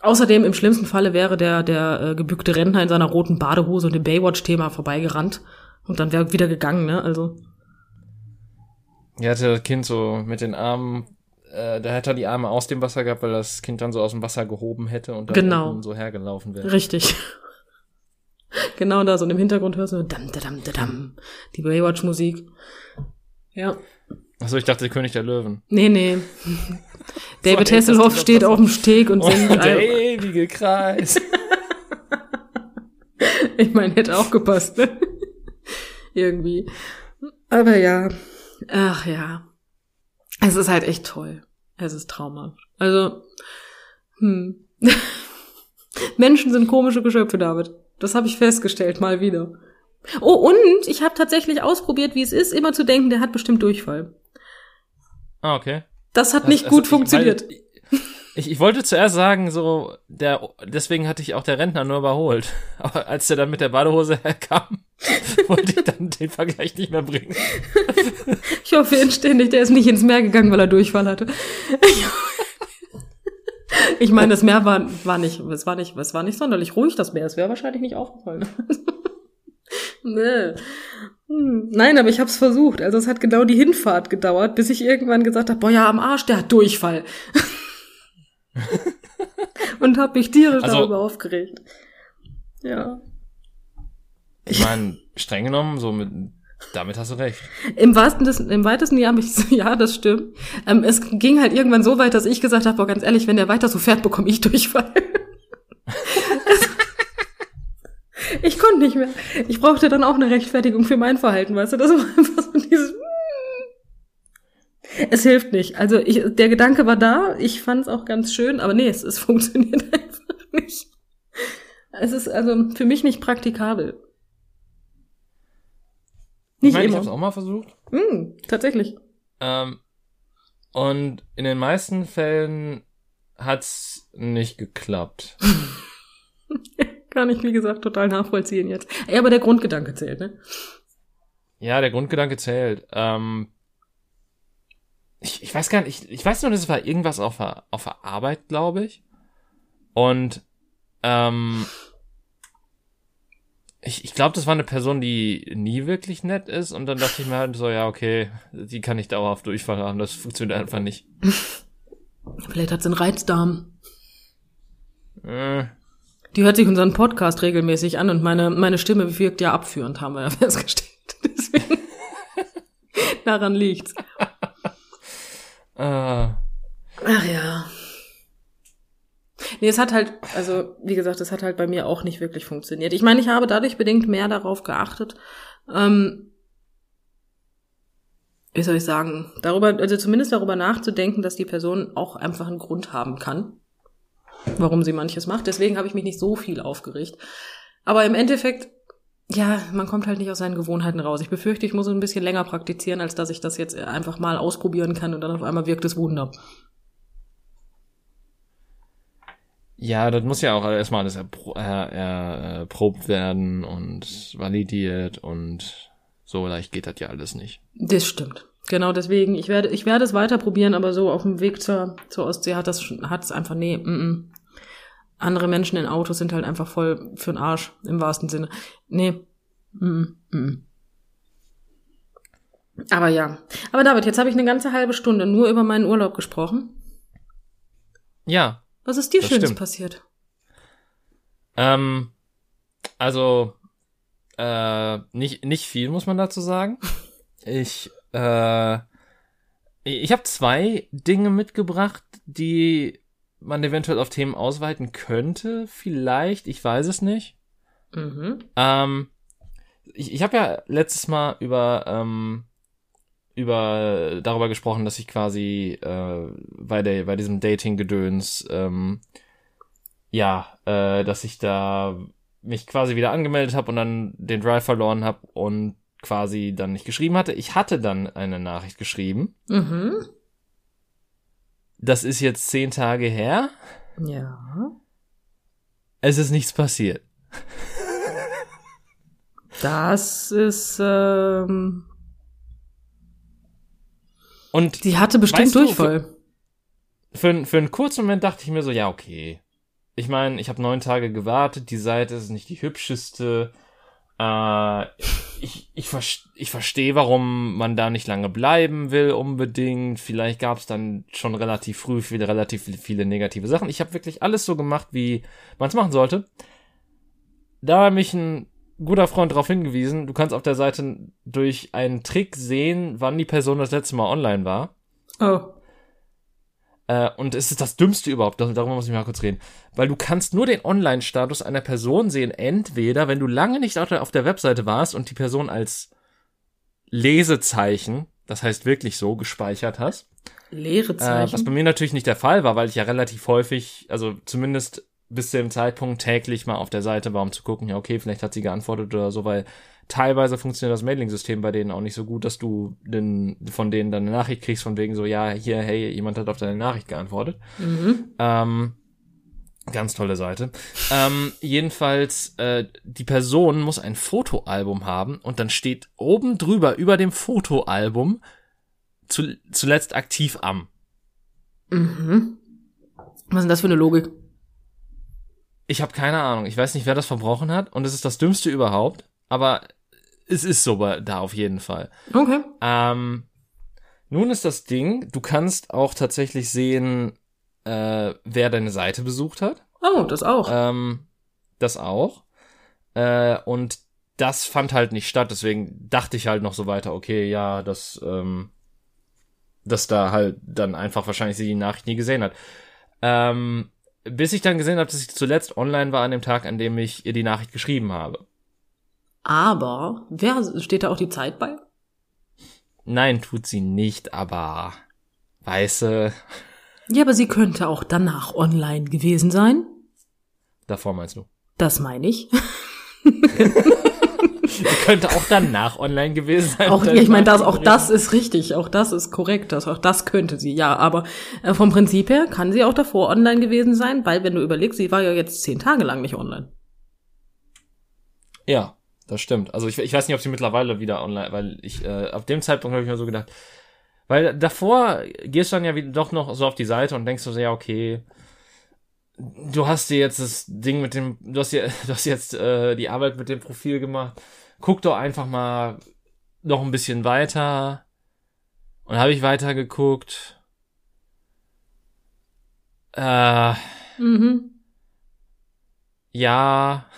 Außerdem im schlimmsten Falle wäre der, der äh, gebückte Rentner in seiner roten Badehose und dem Baywatch-Thema vorbeigerannt und dann wäre wieder gegangen, ne? Also. Ja, hatte das Kind so mit den Armen, äh, da hätte er die Arme aus dem Wasser gehabt, weil das Kind dann so aus dem Wasser gehoben hätte und dann genau. so hergelaufen wäre. Richtig. Genau da, so und im Hintergrund hörst du dam, dam, dam, dam, die Baywatch-Musik. Ja. Achso, ich dachte König der Löwen. Nee, nee. David so, Hasselhoff steht auf dem Steg und singt. Oh, der ewige Kreis. ich meine, hätte auch gepasst, ne? Irgendwie. Aber ja. Ach ja. Es ist halt echt toll. Es ist traumhaft. Also, hm. Menschen sind komische Geschöpfe, David. Das habe ich festgestellt, mal wieder. Oh, und ich habe tatsächlich ausprobiert, wie es ist, immer zu denken, der hat bestimmt Durchfall. Ah, okay. Das hat das, nicht also gut funktioniert. Weil, ich, ich wollte zuerst sagen, so, der, deswegen hatte ich auch der Rentner nur überholt. Aber als der dann mit der Badehose herkam, wollte ich dann den Vergleich nicht mehr bringen. ich hoffe inständig, der ist nicht ins Meer gegangen, weil er Durchfall hatte. Ich meine, das Meer war, war nicht, es war nicht, es war nicht sonderlich ruhig, das Meer. Es wäre wahrscheinlich nicht aufgefallen. nee. Hm. Nein, aber ich habe es versucht. Also es hat genau die Hinfahrt gedauert, bis ich irgendwann gesagt habe, boah ja, am Arsch, der hat Durchfall. Und habe mich tierisch also, darüber aufgeregt. Ja. Ich meine, streng genommen, so mit damit hast du recht. Im wahrsten des, im weitesten Jahr ja, das stimmt. Ähm, es ging halt irgendwann so weit, dass ich gesagt habe, boah, ganz ehrlich, wenn der weiter so fährt, bekomme ich Durchfall. ich konnte nicht mehr. Ich brauchte dann auch eine Rechtfertigung für mein Verhalten, weißt du? Das war einfach so dieses. Es hilft nicht. Also ich, der Gedanke war da, ich fand es auch ganz schön, aber nee, es, es funktioniert einfach nicht. Es ist also für mich nicht praktikabel. Nicht ich meine, ich habe auch mal versucht. Mm, tatsächlich. Ähm, und in den meisten Fällen hat's nicht geklappt. Kann ich, wie gesagt, total nachvollziehen jetzt. Ey, aber der Grundgedanke zählt, ne? Ja, der Grundgedanke zählt. Ähm, ich, ich weiß gar nicht, ich, ich weiß nur, das war irgendwas auf der, auf der Arbeit, glaube ich. Und ähm, ich, ich glaube, das war eine Person, die nie wirklich nett ist und dann dachte ich mir halt so, ja, okay, die kann nicht dauerhaft Durchfall haben, das funktioniert einfach nicht. Vielleicht hat sie einen Reizdarm. Äh. Die hört sich unseren Podcast regelmäßig an und meine, meine Stimme wirkt ja abführend, haben wir ja festgestellt. Deswegen, daran liegt's. Ah. Ach ja. Nee, es hat halt, also wie gesagt, es hat halt bei mir auch nicht wirklich funktioniert. Ich meine, ich habe dadurch bedingt mehr darauf geachtet, ähm, wie soll ich sagen, darüber, also zumindest darüber nachzudenken, dass die Person auch einfach einen Grund haben kann. warum sie manches macht. Deswegen habe ich mich nicht so viel aufgeregt. Aber im Endeffekt, ja, man kommt halt nicht aus seinen Gewohnheiten raus. Ich befürchte, ich muss ein bisschen länger praktizieren, als dass ich das jetzt einfach mal ausprobieren kann und dann auf einmal wirkt es Wunder. Ja, das muss ja auch erstmal alles erprobt er, er, werden und validiert und so leicht geht das ja alles nicht. Das stimmt. Genau deswegen, ich werde, ich werde es weiter probieren, aber so auf dem Weg zur, zur Ostsee hat das, hat es einfach, nee, mm, mm. andere Menschen in Autos sind halt einfach voll für den Arsch, im wahrsten Sinne. Nee, mm, mm. Aber ja. Aber David, jetzt habe ich eine ganze halbe Stunde nur über meinen Urlaub gesprochen. Ja. Was ist dir Schönes stimmt. passiert? Ähm, also, äh, nicht, nicht viel, muss man dazu sagen. Ich äh, ich habe zwei Dinge mitgebracht, die man eventuell auf Themen ausweiten könnte. Vielleicht, ich weiß es nicht. Mhm. Ähm, ich ich habe ja letztes Mal über ähm, über darüber gesprochen, dass ich quasi äh, bei der bei diesem Dating-Gedöns ähm, ja, äh, dass ich da mich quasi wieder angemeldet habe und dann den Drive verloren habe und quasi dann nicht geschrieben hatte. Ich hatte dann eine Nachricht geschrieben. Mhm. Das ist jetzt zehn Tage her. Ja. Es ist nichts passiert. Das ist. Ähm Und sie hatte bestimmt Durchfall. Für, für, für einen kurzen Moment dachte ich mir so, ja, okay. Ich meine, ich habe neun Tage gewartet, die Seite ist nicht die hübscheste. Äh, ich, ich, ich verstehe, warum man da nicht lange bleiben will unbedingt. Vielleicht gab es dann schon relativ früh viele, relativ viele negative Sachen. Ich habe wirklich alles so gemacht, wie man es machen sollte. Da mich ein guter Freund darauf hingewiesen, du kannst auf der Seite durch einen Trick sehen, wann die Person das letzte Mal online war. Oh. Äh, und es ist das Dümmste überhaupt, darüber muss ich mal kurz reden. Weil du kannst nur den Online-Status einer Person sehen, entweder wenn du lange nicht auf der Webseite warst und die Person als Lesezeichen, das heißt wirklich so, gespeichert hast. Leere Zeichen. Äh, was bei mir natürlich nicht der Fall war, weil ich ja relativ häufig, also zumindest bis zu dem Zeitpunkt täglich mal auf der Seite war, um zu gucken, ja, okay, vielleicht hat sie geantwortet oder so, weil teilweise funktioniert das Mailing-System bei denen auch nicht so gut, dass du den, von denen dann eine Nachricht kriegst, von wegen so, ja, hier, hey, jemand hat auf deine Nachricht geantwortet. Mhm. Ähm, ganz tolle Seite. Ähm, jedenfalls, äh, die Person muss ein Fotoalbum haben und dann steht oben drüber, über dem Fotoalbum, zu, zuletzt aktiv am. Mhm. Was ist denn das für eine Logik? Ich habe keine Ahnung. Ich weiß nicht, wer das verbrochen hat und es ist das Dümmste überhaupt. Aber es ist so da auf jeden Fall. Okay. Ähm, nun ist das Ding, du kannst auch tatsächlich sehen, äh, wer deine Seite besucht hat. Oh, das auch. Ähm, das auch. Äh, und das fand halt nicht statt, deswegen dachte ich halt noch so weiter, okay, ja, das, ähm, dass da halt dann einfach wahrscheinlich sie die Nachricht nie gesehen hat. Ähm, bis ich dann gesehen habe, dass ich zuletzt online war an dem Tag, an dem ich ihr die Nachricht geschrieben habe. Aber, wer steht da auch die Zeit bei? Nein, tut sie nicht, aber weiße. Ja, aber sie könnte auch danach online gewesen sein. Davor meinst du? Das meine ich. könnte auch danach online gewesen sein. Auch, ja, ich meine, das, auch das ist richtig, auch das ist korrekt, das, auch das könnte sie, ja. Aber äh, vom Prinzip her kann sie auch davor online gewesen sein, weil wenn du überlegst, sie war ja jetzt zehn Tage lang nicht online. Ja, das stimmt. Also ich, ich weiß nicht, ob sie mittlerweile wieder online, weil ich, äh, auf dem Zeitpunkt habe ich mir so gedacht, weil davor gehst du dann ja wieder doch noch so auf die Seite und denkst so, ja, okay, du hast dir jetzt das Ding mit dem, du hast, dir, du hast jetzt äh, die Arbeit mit dem Profil gemacht. Guck doch einfach mal noch ein bisschen weiter. Und habe ich weiter geguckt. Äh, mhm. Ja.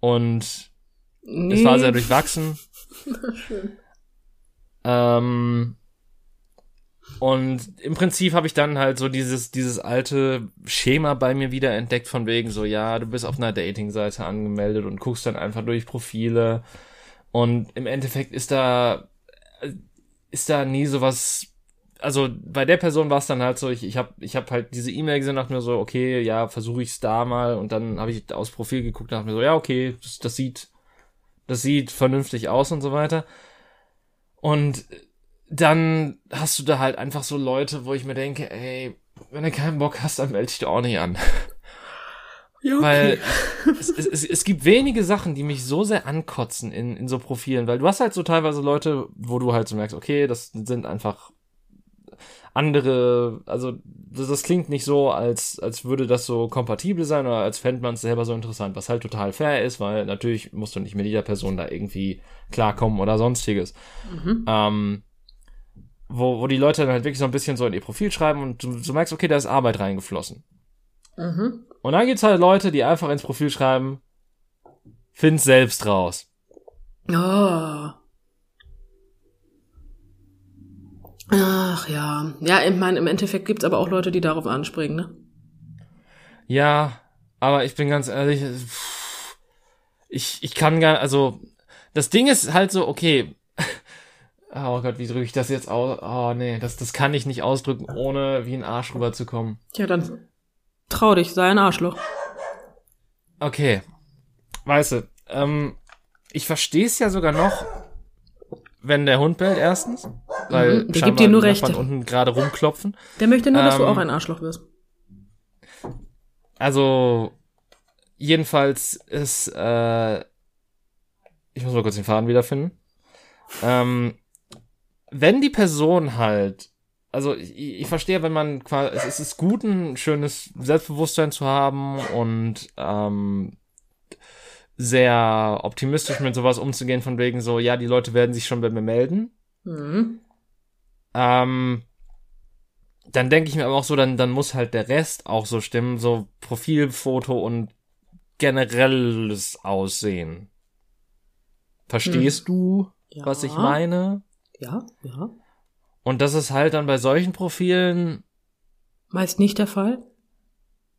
Und Nee. Es war sehr durchwachsen. Schön. Ähm, und im Prinzip habe ich dann halt so dieses, dieses alte Schema bei mir wieder entdeckt, von wegen so, ja, du bist auf einer Dating-Seite angemeldet und guckst dann einfach durch Profile. Und im Endeffekt ist da, ist da nie sowas also bei der Person war es dann halt so, ich, ich habe ich hab halt diese E-Mail gesehen, dachte mir so, okay, ja, versuche ich es da mal und dann habe ich aufs Profil geguckt, dachte mir so, ja, okay, das, das sieht, das sieht vernünftig aus und so weiter. Und dann hast du da halt einfach so Leute, wo ich mir denke, ey, wenn du keinen Bock hast, dann melde dich doch auch nicht an. Ja, okay. Weil es, es, es gibt wenige Sachen, die mich so sehr ankotzen in, in so Profilen, weil du hast halt so teilweise Leute, wo du halt so merkst, okay, das sind einfach andere, also das, das klingt nicht so, als, als würde das so kompatibel sein oder als fände man es selber so interessant, was halt total fair ist, weil natürlich musst du nicht mit jeder Person da irgendwie klarkommen oder sonstiges. Mhm. Ähm, wo, wo die Leute dann halt wirklich so ein bisschen so in ihr Profil schreiben und du, du merkst, okay, da ist Arbeit reingeflossen. Mhm. Und dann gibt's halt Leute, die einfach ins Profil schreiben, find's selbst raus. Oh. Ach ja. Ja, ich meine, im Endeffekt gibt's aber auch Leute, die darauf anspringen, ne? Ja, aber ich bin ganz ehrlich, ich, ich kann gar, also, das Ding ist halt so, okay, oh Gott, wie drücke ich das jetzt aus? Oh nee, das, das kann ich nicht ausdrücken, ohne wie ein Arsch rüberzukommen. Ja, dann trau dich, sei ein Arschloch. Okay. Weißt du, ähm, ich verstehe es ja sogar noch, wenn der Hund bellt, erstens. Weil mhm, der gibt dir nur recht. unten gerade rumklopfen. Der möchte nur, ähm, dass du ähm, auch ein Arschloch wirst. Also, jedenfalls ist, äh, ich muss mal kurz den Faden wiederfinden. Ähm, wenn die Person halt, also ich, ich verstehe, wenn man quasi, es ist gut, ein schönes Selbstbewusstsein zu haben und ähm, sehr optimistisch mit sowas umzugehen, von wegen so, ja, die Leute werden sich schon bei mir melden. Mhm. Ähm, dann denke ich mir aber auch so, dann, dann muss halt der Rest auch so stimmen, so Profilfoto und generelles Aussehen. Verstehst hm. du, ja. was ich meine? Ja, ja. Und das ist halt dann bei solchen Profilen meist nicht der Fall.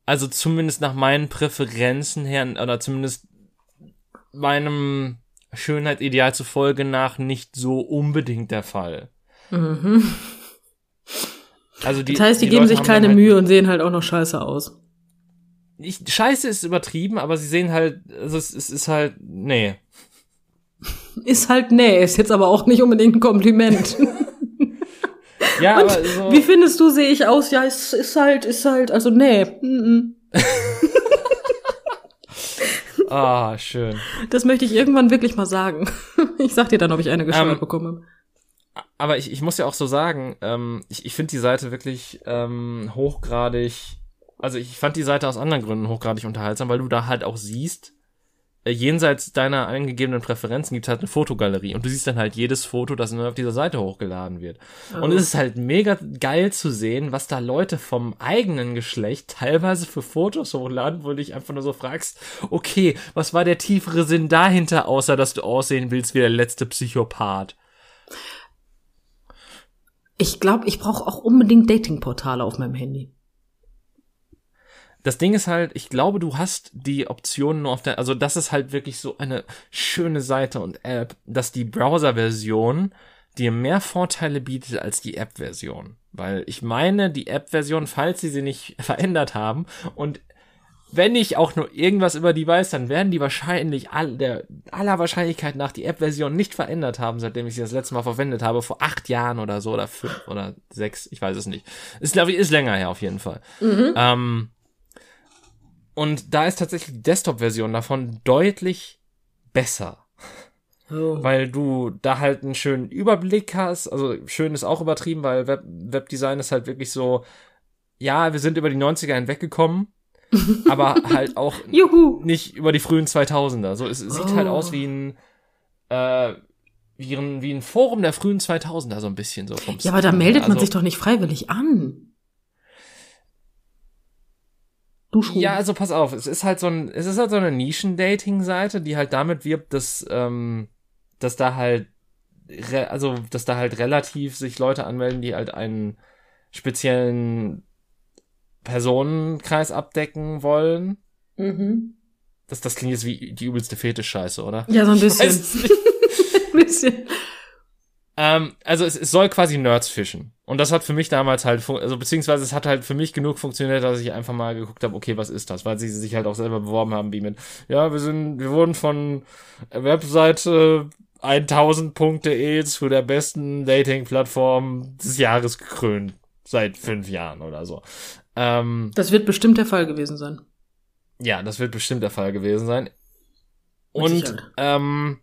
Also zumindest nach meinen Präferenzen her, oder zumindest meinem Schönheitsideal zufolge nach nicht so unbedingt der Fall. Mhm. Also die, das heißt, die, die geben Leute sich keine halt Mühe und sehen halt auch noch scheiße aus. Ich, scheiße ist übertrieben, aber sie sehen halt, also es, es ist halt, nee. Ist halt nee, ist jetzt aber auch nicht unbedingt ein Kompliment. ja, und aber so. Wie findest du, sehe ich aus? Ja, es ist halt, ist halt, also nee. Mm -mm. Ah, schön. Das möchte ich irgendwann wirklich mal sagen. Ich sag dir dann, ob ich eine gescheuert ähm, bekomme. Aber ich, ich muss ja auch so sagen, ähm, ich, ich finde die Seite wirklich ähm, hochgradig, also ich fand die Seite aus anderen Gründen hochgradig unterhaltsam, weil du da halt auch siehst, jenseits deiner eingegebenen Präferenzen gibt es halt eine Fotogalerie und du siehst dann halt jedes Foto, das nur auf dieser Seite hochgeladen wird. Oh. Und es ist halt mega geil zu sehen, was da Leute vom eigenen Geschlecht teilweise für Fotos hochladen, wo du dich einfach nur so fragst, okay, was war der tiefere Sinn dahinter, außer dass du aussehen willst wie der letzte Psychopath? Ich glaube, ich brauche auch unbedingt Datingportale auf meinem Handy. Das Ding ist halt, ich glaube, du hast die Optionen nur auf der, also das ist halt wirklich so eine schöne Seite und App, dass die Browser-Version dir mehr Vorteile bietet als die App-Version. Weil ich meine, die App-Version, falls sie sie nicht verändert haben und wenn ich auch nur irgendwas über die weiß, dann werden die wahrscheinlich all, der aller Wahrscheinlichkeit nach die App-Version nicht verändert haben, seitdem ich sie das letzte Mal verwendet habe, vor acht Jahren oder so, oder fünf oder sechs, ich weiß es nicht. Ist, glaube ich, ist länger her auf jeden Fall. Mhm. Ähm, und da ist tatsächlich die Desktop-Version davon deutlich besser. Oh. Weil du da halt einen schönen Überblick hast. Also schön ist auch übertrieben, weil Web Webdesign ist halt wirklich so, ja, wir sind über die 90er hinweggekommen, aber halt auch nicht über die frühen 2000er. So, es sieht oh. halt aus wie ein, äh, wie ein, wie ein Forum der frühen 2000er, so ein bisschen so vom Ja, aber da meldet man also, sich doch nicht freiwillig an. Du schon. Ja, also pass auf, es ist halt so ein, es ist halt so eine Nischen-Dating-Seite, die halt damit wirbt, dass, ähm, dass da halt, also, dass da halt relativ sich Leute anmelden, die halt einen speziellen Personenkreis abdecken wollen. Mhm. Das, das klingt jetzt wie die übelste Fetisch-Scheiße, oder? Ja, so ein bisschen. ein bisschen. Ähm, also es, es soll quasi Nerds fischen. Und das hat für mich damals halt, also beziehungsweise es hat halt für mich genug funktioniert, dass ich einfach mal geguckt habe, okay, was ist das? Weil sie sich halt auch selber beworben haben, wie mit, ja, wir sind, wir wurden von Webseite 1000.de zu der besten Dating-Plattform des Jahres gekrönt. Seit fünf Jahren oder so. Ähm, das wird bestimmt der Fall gewesen sein. Ja, das wird bestimmt der Fall gewesen sein. Und ähm,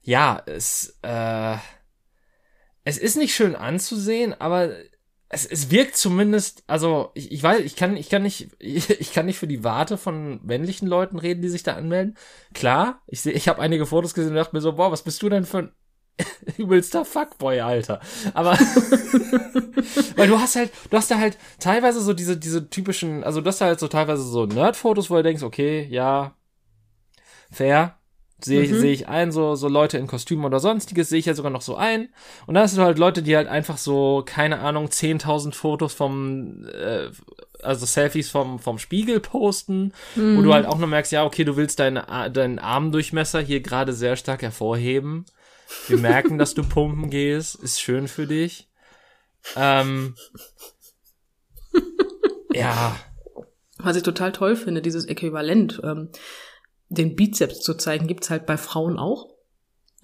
ja, es, äh, es ist nicht schön anzusehen, aber es, es wirkt zumindest, also ich, ich weiß, ich kann, ich kann nicht, ich, kann nicht für die Warte von männlichen Leuten reden, die sich da anmelden. Klar, ich sehe, ich habe einige Fotos gesehen und dachte mir so, boah, was bist du denn für ein übelster Fuckboy, Alter. Aber weil du hast halt, du hast da halt teilweise so diese, diese typischen, also du hast da halt so teilweise so Nerd-Fotos, wo du denkst, okay, ja, fair, Sehe mhm. seh ich ein, so, so Leute in Kostümen oder sonstiges, sehe ich ja sogar noch so ein. Und dann hast du halt Leute, die halt einfach so, keine Ahnung, 10.000 Fotos vom, äh, also Selfies vom, vom Spiegel posten, mhm. wo du mhm. halt auch nur merkst, ja, okay, du willst deine, deinen Armdurchmesser hier gerade sehr stark hervorheben. Wir merken, dass du pumpen gehst, ist schön für dich. Ähm, ja. Was ich total toll finde, dieses Äquivalent. Ähm, den Bizeps zu zeigen, gibt's halt bei Frauen auch.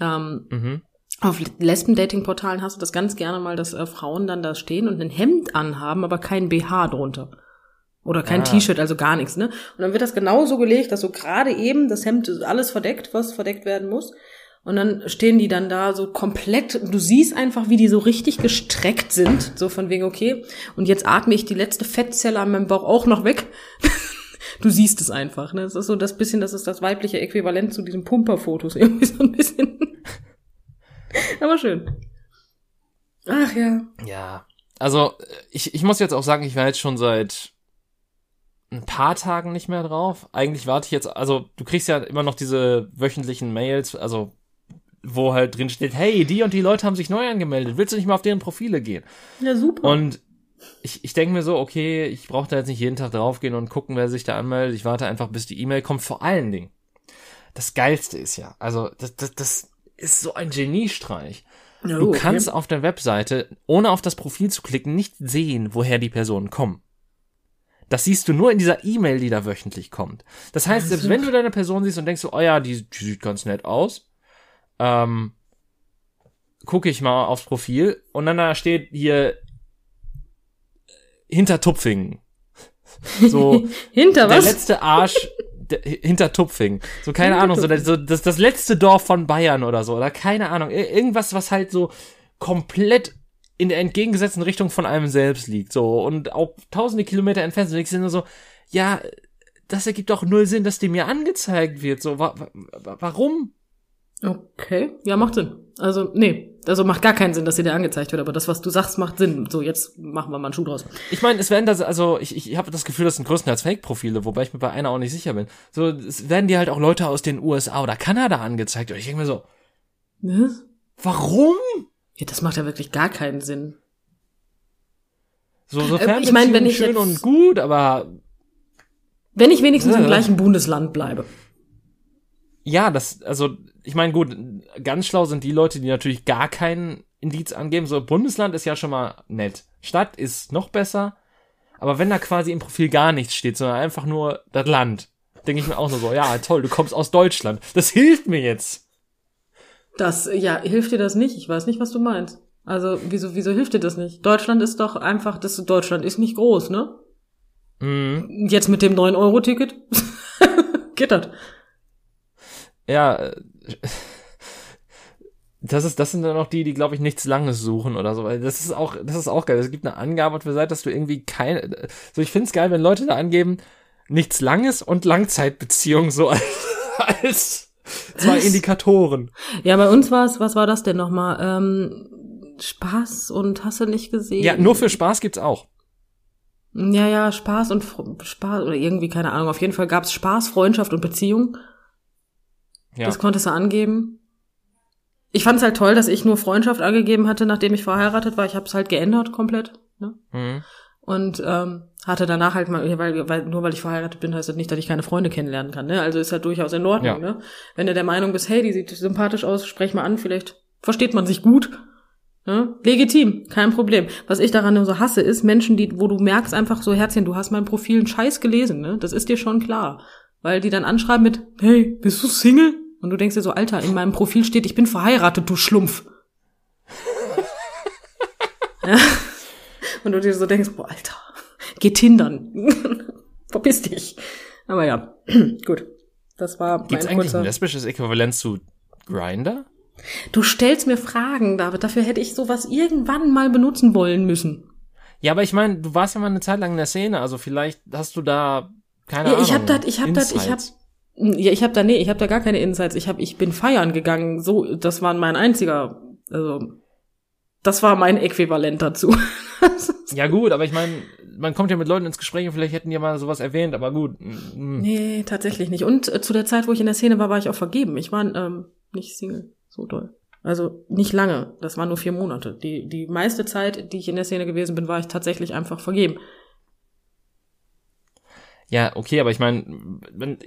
Ähm, mhm. Auf Lesben-Dating-Portalen hast du das ganz gerne mal, dass äh, Frauen dann da stehen und ein Hemd anhaben, aber kein BH drunter. Oder kein ah. T-Shirt, also gar nichts, ne? Und dann wird das genauso gelegt, dass so gerade eben das Hemd alles verdeckt, was verdeckt werden muss. Und dann stehen die dann da so komplett, du siehst einfach, wie die so richtig gestreckt sind, so von wegen, okay, und jetzt atme ich die letzte Fettzelle an meinem Bauch auch noch weg. du siehst es einfach. Ne? Das ist so das bisschen, das ist das weibliche Äquivalent zu diesen Pumperfotos. Irgendwie so ein bisschen. Aber schön. Ach ja. Ja. Also, ich, ich muss jetzt auch sagen, ich war jetzt schon seit ein paar Tagen nicht mehr drauf. Eigentlich warte ich jetzt, also du kriegst ja immer noch diese wöchentlichen Mails, also wo halt drin steht, hey, die und die Leute haben sich neu angemeldet, willst du nicht mal auf deren Profile gehen? Ja, super. Und ich, ich denke mir so, okay, ich brauche da jetzt nicht jeden Tag draufgehen und gucken, wer sich da anmeldet. Ich warte einfach, bis die E-Mail kommt. Vor allen Dingen, das Geilste ist ja, also das, das, das ist so ein Geniestreich. Oh, du kannst okay. auf der Webseite, ohne auf das Profil zu klicken, nicht sehen, woher die Personen kommen. Das siehst du nur in dieser E-Mail, die da wöchentlich kommt. Das heißt, selbst wenn du deine Person siehst und denkst so, oh ja, die, die sieht ganz nett aus, ähm, gucke ich mal aufs Profil und dann da steht hier hinter Tupfingen. So hinter der was? letzte Arsch der, hinter Tupfingen. So keine Ahnung, so, so das, das letzte Dorf von Bayern oder so oder keine Ahnung, irgendwas was halt so komplett in der entgegengesetzten Richtung von einem selbst liegt, so und auch tausende Kilometer entfernt sind, ich nur so, ja, das ergibt doch null Sinn, dass die mir angezeigt wird, so wa wa warum? Okay, ja, macht Sinn. Also, nee, also macht gar keinen Sinn, dass sie dir angezeigt wird, aber das, was du sagst, macht Sinn. So, jetzt machen wir mal einen Schuh draus. Ich meine, es werden das, also ich, ich habe das Gefühl, das sind größtenteils Fake-Profile, wobei ich mir bei einer auch nicht sicher bin. So, es werden dir halt auch Leute aus den USA oder Kanada angezeigt und ich denke mir so, was? Warum? Ja, das macht ja wirklich gar keinen Sinn. So, so äh, ich mein, wenn ich schön jetzt, und gut, aber wenn ich wenigstens äh, im gleichen Bundesland bleibe. Ja, das, also ich meine, gut, ganz schlau sind die Leute, die natürlich gar keinen Indiz angeben. So, Bundesland ist ja schon mal nett. Stadt ist noch besser. Aber wenn da quasi im Profil gar nichts steht, sondern einfach nur das Land, denke ich mir auch nur so, ja, toll, du kommst aus Deutschland. Das hilft mir jetzt. Das, ja, hilft dir das nicht? Ich weiß nicht, was du meinst. Also, wieso, wieso hilft dir das nicht? Deutschland ist doch einfach, das Deutschland ist nicht groß, ne? Mhm. Jetzt mit dem 9-Euro-Ticket? Geht das? Ja, das ist, das sind dann auch die, die, glaube ich, nichts Langes suchen oder so. Weil das ist auch, das ist auch geil. Es gibt eine Angabe für Seite, dass du irgendwie keine, so ich find's geil, wenn Leute da angeben, nichts Langes und Langzeitbeziehung so als, als zwei Indikatoren. Ja, bei uns war es, was war das denn nochmal? Ähm, Spaß und hast du nicht gesehen? Ja, nur für Spaß gibt's auch. Ja, ja, Spaß und Spaß oder irgendwie, keine Ahnung. Auf jeden Fall gab's Spaß, Freundschaft und Beziehung. Ja. Das konntest du angeben. Ich fand es halt toll, dass ich nur Freundschaft angegeben hatte, nachdem ich verheiratet war. Ich habe es halt geändert komplett. Ne? Mhm. Und ähm, hatte danach halt mal, weil, weil nur weil ich verheiratet bin, heißt das nicht, dass ich keine Freunde kennenlernen kann. Ne? Also ist halt durchaus in Ordnung. Ja. Ne? Wenn du der Meinung bist, hey, die sieht sympathisch aus, sprech mal an, vielleicht versteht man sich gut. Ja? Legitim, kein Problem. Was ich daran nur so hasse, ist Menschen, die, wo du merkst einfach so, Herzchen, du hast mein Profil einen Scheiß gelesen, ne? Das ist dir schon klar. Weil die dann anschreiben mit, hey, bist du Single? Und du denkst dir so, Alter, in meinem Profil steht, ich bin verheiratet, du Schlumpf. ja. Und du dir so denkst, boah, Alter, geh tindern. Verpiss dich. Aber ja, gut. Das war mein Gibt's eigentlich ein lesbisches Äquivalent zu Grinder? Du stellst mir Fragen, David. Dafür hätte ich sowas irgendwann mal benutzen wollen müssen. Ja, aber ich meine, du warst ja mal eine Zeit lang in der Szene, also vielleicht hast du da keine Ja, Ahnung. ich hab dat, ich hab dat, ich hab. Ja, ich hab da, nee, ich hab da gar keine Insights. Ich hab, ich bin feiern gegangen. So, das war mein einziger, also, das war mein Äquivalent dazu. Ja gut, aber ich meine, man kommt ja mit Leuten ins Gespräch und vielleicht hätten die mal sowas erwähnt, aber gut. mm, nee, tatsächlich nicht. Und äh, zu der Zeit, wo ich in der Szene war, war ich auch vergeben. Ich war ähm, nicht Single. So doll. Also nicht lange. Das waren nur vier Monate. Die, die meiste Zeit, die ich in der Szene gewesen bin, war ich tatsächlich einfach vergeben. Ja, okay, aber ich meine, wenn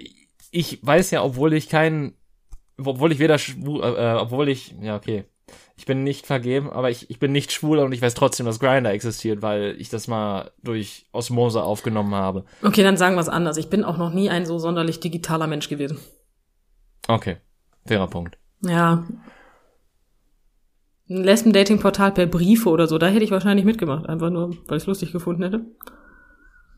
ich weiß ja, obwohl ich kein, obwohl ich weder schwul, äh, obwohl ich, ja okay, ich bin nicht vergeben, aber ich, ich bin nicht schwul und ich weiß trotzdem, dass Grinder existiert, weil ich das mal durch Osmose aufgenommen habe. Okay, dann sagen wir es anders. Ich bin auch noch nie ein so sonderlich digitaler Mensch gewesen. Okay, fairer Punkt. Ja. Ein Lesben-Dating-Portal per Briefe oder so, da hätte ich wahrscheinlich mitgemacht. Einfach nur, weil ich es lustig gefunden hätte.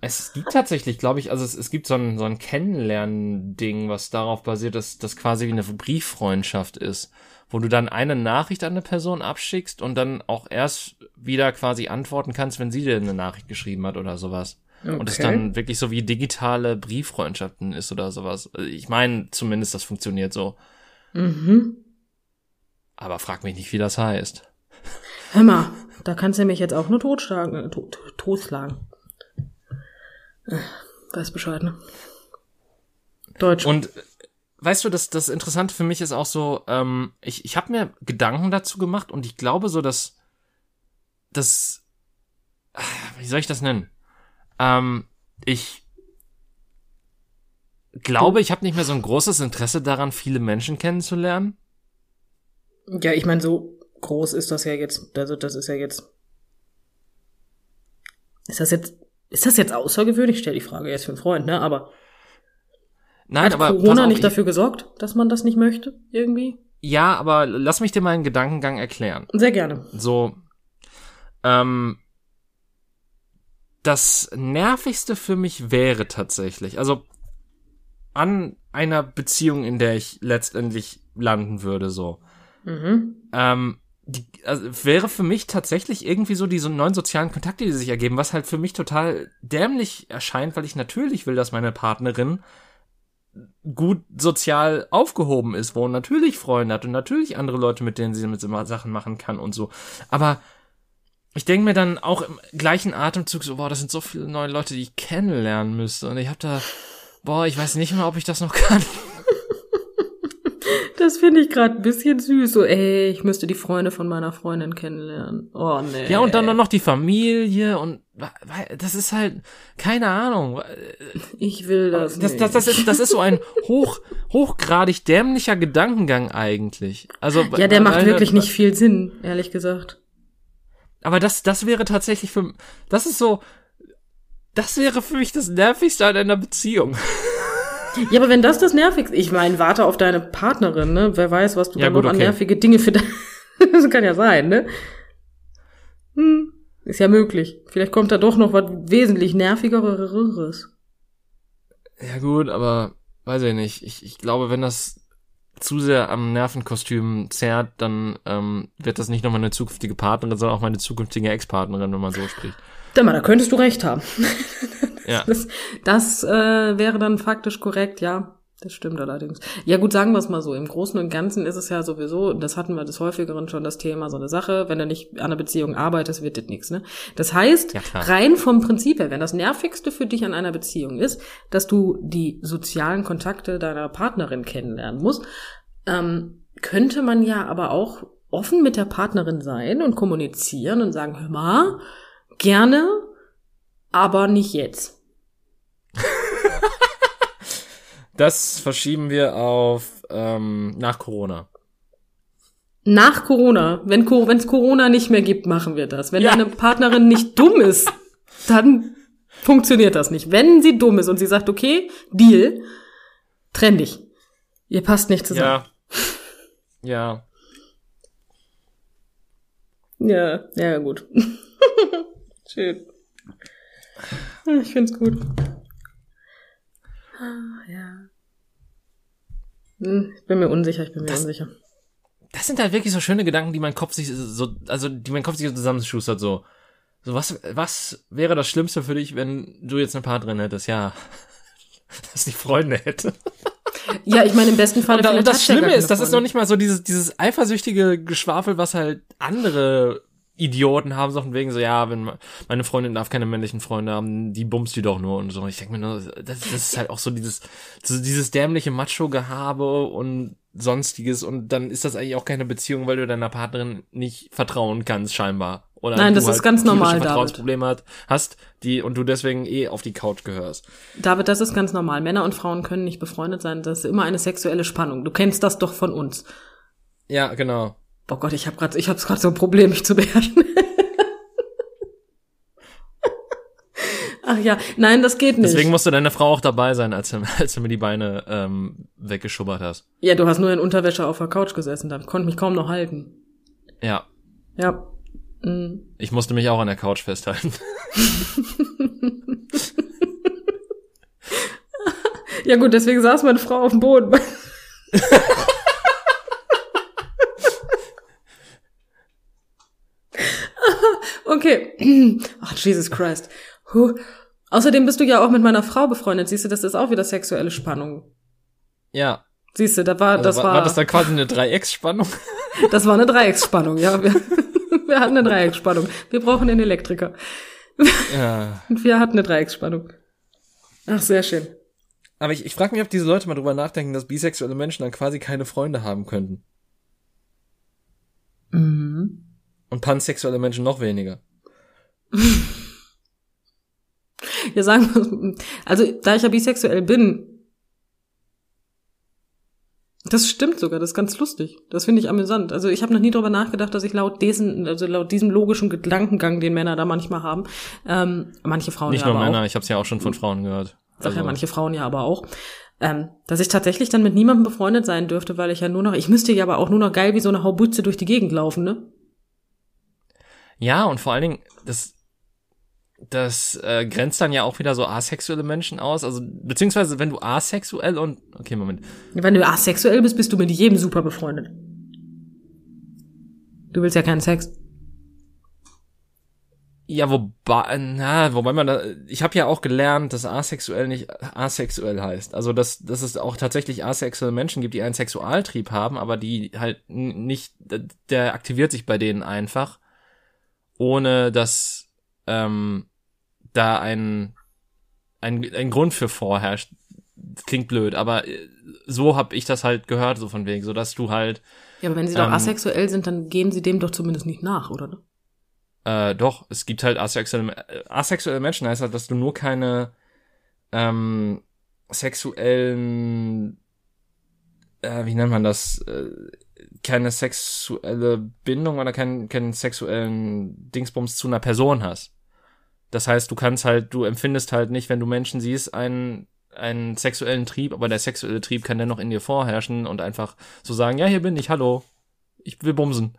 Es gibt tatsächlich, glaube ich, also es, es gibt so ein, so ein Kennenlernen-Ding, was darauf basiert, dass das quasi wie eine Brieffreundschaft ist, wo du dann eine Nachricht an eine Person abschickst und dann auch erst wieder quasi antworten kannst, wenn sie dir eine Nachricht geschrieben hat oder sowas. Und es Okay. dann wirklich so wie digitale Brieffreundschaften ist oder sowas. Also Ich meine, zumindest das funktioniert so. Mhm. Aber frag mich nicht, wie das heißt. Hör mal, da kannst du mich jetzt auch nur totschlagen, äh, tot, totschlagen. Weiß Bescheid, ne? Deutsch. Und weißt du, das, das Interessante für mich ist auch so, ähm, ich, ich habe mir Gedanken dazu gemacht und ich glaube so, dass das, ah, wie soll ich das nennen? Ähm, ich glaube, ich habe nicht mehr so ein großes Interesse daran, viele Menschen kennenzulernen. ja, ich meine, so groß ist das ja jetzt. Also, das ist ja jetzt. Ist das jetzt. Ist das jetzt außergewöhnlich? Ich stelle die Frage jetzt für einen Freund, ne? Aber Nein, hat aber Corona auf, nicht ich- dafür gesorgt, dass man das nicht möchte? Irgendwie? Ja, aber lass mich dir meinen Gedankengang erklären. Sehr gerne. So, ähm, das nervigste für mich wäre tatsächlich, also an einer Beziehung, in der ich letztendlich landen würde, so, Mhm. ähm, die, also wäre für mich tatsächlich irgendwie so diese neuen sozialen Kontakte, die sich ergeben, was halt für mich total dämlich erscheint, weil ich natürlich will, dass meine Partnerin gut sozial aufgehoben ist, wo natürlich Freunde hat und natürlich andere Leute, mit denen sie mit Sachen machen kann und so. Aber ich denke mir dann auch im gleichen Atemzug so, boah, das sind so viele neue Leute, die ich kennenlernen müsste. Und ich habe da, boah, ich weiß nicht mal, ob ich das noch kann. Das finde ich gerade ein bisschen süß. So, ey, ich müsste die Freunde von meiner Freundin kennenlernen. Oh, nee. Ja, und dann noch die Familie und das ist halt, keine Ahnung. Ich will das, Das, nicht. das, das, ist, das ist so ein hoch, hochgradig dämlicher Gedankengang eigentlich. Also, ja, der macht weil- wirklich nicht viel Sinn, ehrlich gesagt. Aber das, das wäre tatsächlich für, das ist so, das wäre für mich das Nervigste an einer Beziehung. Ja, aber wenn das das Nervigste, ich meine, warte auf deine Partnerin, ne? Wer weiß, was du Ja, da gut, noch an okay. nervige Dinge für das kann ja sein, ne? Hm, ist ja möglich. Vielleicht kommt da doch noch was wesentlich nervigeres. Ja gut, aber weiß ich nicht. Ich, ich glaube, wenn das zu sehr am Nervenkostüm zerrt, dann ähm, wird das nicht nur meine zukünftige Partnerin, sondern auch meine zukünftige Ex-Partnerin, wenn man so spricht. Mal, da könntest du recht haben. Ja. Das, das äh, wäre dann faktisch korrekt, ja. Das stimmt allerdings. Ja gut, sagen wir es mal so. Im Großen und Ganzen ist es ja sowieso, das hatten wir des häufigeren schon das Thema, so eine Sache, wenn du nicht an einer Beziehung arbeitest, wird das nichts. Ne? Das heißt, Ja, rein vom Prinzip her, wenn das Nervigste für dich an einer Beziehung ist, dass du die sozialen Kontakte deiner Partnerin kennenlernen musst, ähm, könnte man ja aber auch offen mit der Partnerin sein und kommunizieren und sagen, hör mal, gerne, aber nicht jetzt. Das verschieben wir auf ähm, nach Corona. Nach Corona, wenn es Corona nicht mehr gibt, machen wir das. Wenn Ja. deine Partnerin nicht dumm ist, dann funktioniert das nicht. Wenn sie dumm ist und sie sagt, okay, Deal, trenn dich. Ihr passt nicht zusammen. Ja. Ja. Ja, ja, gut. Schön. Ich find's gut. Ah, ja. Hm, Ich bin mir unsicher, ich bin mir Das- unsicher. Das sind halt wirklich so schöne Gedanken, die mein Kopf sich so, also die mein Kopf sich so zusammenschustert, so. So, was, was wäre das Schlimmste für dich, wenn du jetzt eine Partnerin hättest? Ja. Dass die Freunde hätte. Ja, ich meine, im besten Fall Und, und das Schlimme ist, das ist noch nicht mal so dieses, dieses eifersüchtige Geschwafel, was halt andere Idioten haben, so von wegen so, ja, wenn meine Freundin darf keine männlichen Freunde haben, die bumst die doch nur und so. Ich denke mir nur, das, das ist halt auch so dieses, so dieses dämliche Macho-Gehabe und sonstiges und dann ist das eigentlich auch keine Beziehung, weil du deiner Partnerin nicht vertrauen kannst, scheinbar. Oder Nein, du das ist ganz normal, David. Vertrauensprobleme hat, hast, die, und du deswegen eh auf die Couch gehörst. David, das ist ganz normal. Männer und Frauen können nicht befreundet sein. Das ist immer eine sexuelle Spannung. Du kennst das doch von uns. Ja, genau. Oh Gott, ich habe gerade, ich habe gerade so ein Problem, mich zu beherrschen. Ach ja, nein, das geht nicht. Deswegen musste deine Frau auch dabei sein, als du, als du mir die Beine ähm, weggeschubbert hast. ja, du hast nur in Unterwäsche auf der Couch gesessen. Da konnte mich kaum noch halten. Ja, Ja. Mm. ich musste mich auch an der Couch festhalten. Ja gut, deswegen saß meine Frau auf dem Boden. okay. Ach, Jesus Christ. Huh. Außerdem bist du ja auch mit meiner Frau befreundet. Siehst du, das ist auch wieder sexuelle Spannung. Ja, Siehst du, da war, also das war, war, das dann quasi eine Dreiecksspannung? das war eine Dreiecksspannung, ja. Wir, wir hatten eine Dreiecksspannung. Wir brauchen einen Elektriker. ja. Und wir hatten eine Dreiecksspannung. Ach, sehr schön. Aber ich, ich frage mich, ob diese Leute mal drüber nachdenken, dass bisexuelle Menschen dann quasi keine Freunde haben könnten. Mhm. Und pansexuelle Menschen noch weniger. Ja, sagen wir, also da ich ja bisexuell bin, das stimmt sogar, das ist ganz lustig. Das finde ich amüsant. Also ich habe noch nie darüber nachgedacht, dass ich laut diesen, also laut diesem logischen Gedankengang, den Männer da manchmal haben, ähm, manche Frauen Nicht ja nur Männer, auch, ich habe es ja auch schon von Frauen gehört. sag ja Also, manche Frauen ja aber auch, ähm, dass ich tatsächlich dann mit niemandem befreundet sein dürfte, weil ich ja nur noch, ich müsste ja aber auch nur noch geil wie so eine Haubütze durch die Gegend laufen, ne? Ja, und vor allen Dingen, das, das äh, grenzt dann ja auch wieder so asexuelle Menschen aus. Also, beziehungsweise, wenn du asexuell und, okay, Moment. Wenn du asexuell bist, bist du mit jedem super befreundet. Du willst ja keinen Sex. Ja, wobei, na, wobei man da, ich habe ja auch gelernt, dass asexuell nicht asexuell heißt. Also, dass, dass es auch tatsächlich asexuelle Menschen gibt, die einen Sexualtrieb haben, aber die halt nicht, der aktiviert sich bei denen einfach, ohne dass ähm, da ein, ein, ein Grund für vorherrscht. Klingt blöd, aber äh, so habe ich das halt gehört, so von wegen, so dass du halt, Ja, aber wenn sie doch Ähm, asexuell sind, dann gehen sie dem doch zumindest nicht nach, oder? Äh, doch, es gibt halt asexuelle, äh, asexuelle Menschen, heißt halt, dass du nur keine ähm, sexuellen, äh, wie nennt man das, äh, keine sexuelle Bindung oder keinen, keinen sexuellen Dingsbums zu einer Person hast. Das heißt, du kannst halt, du empfindest halt nicht, wenn du Menschen siehst, einen, einen sexuellen Trieb, aber der sexuelle Trieb kann dennoch in dir vorherrschen und einfach so sagen, ja, hier bin ich, hallo, ich will bumsen.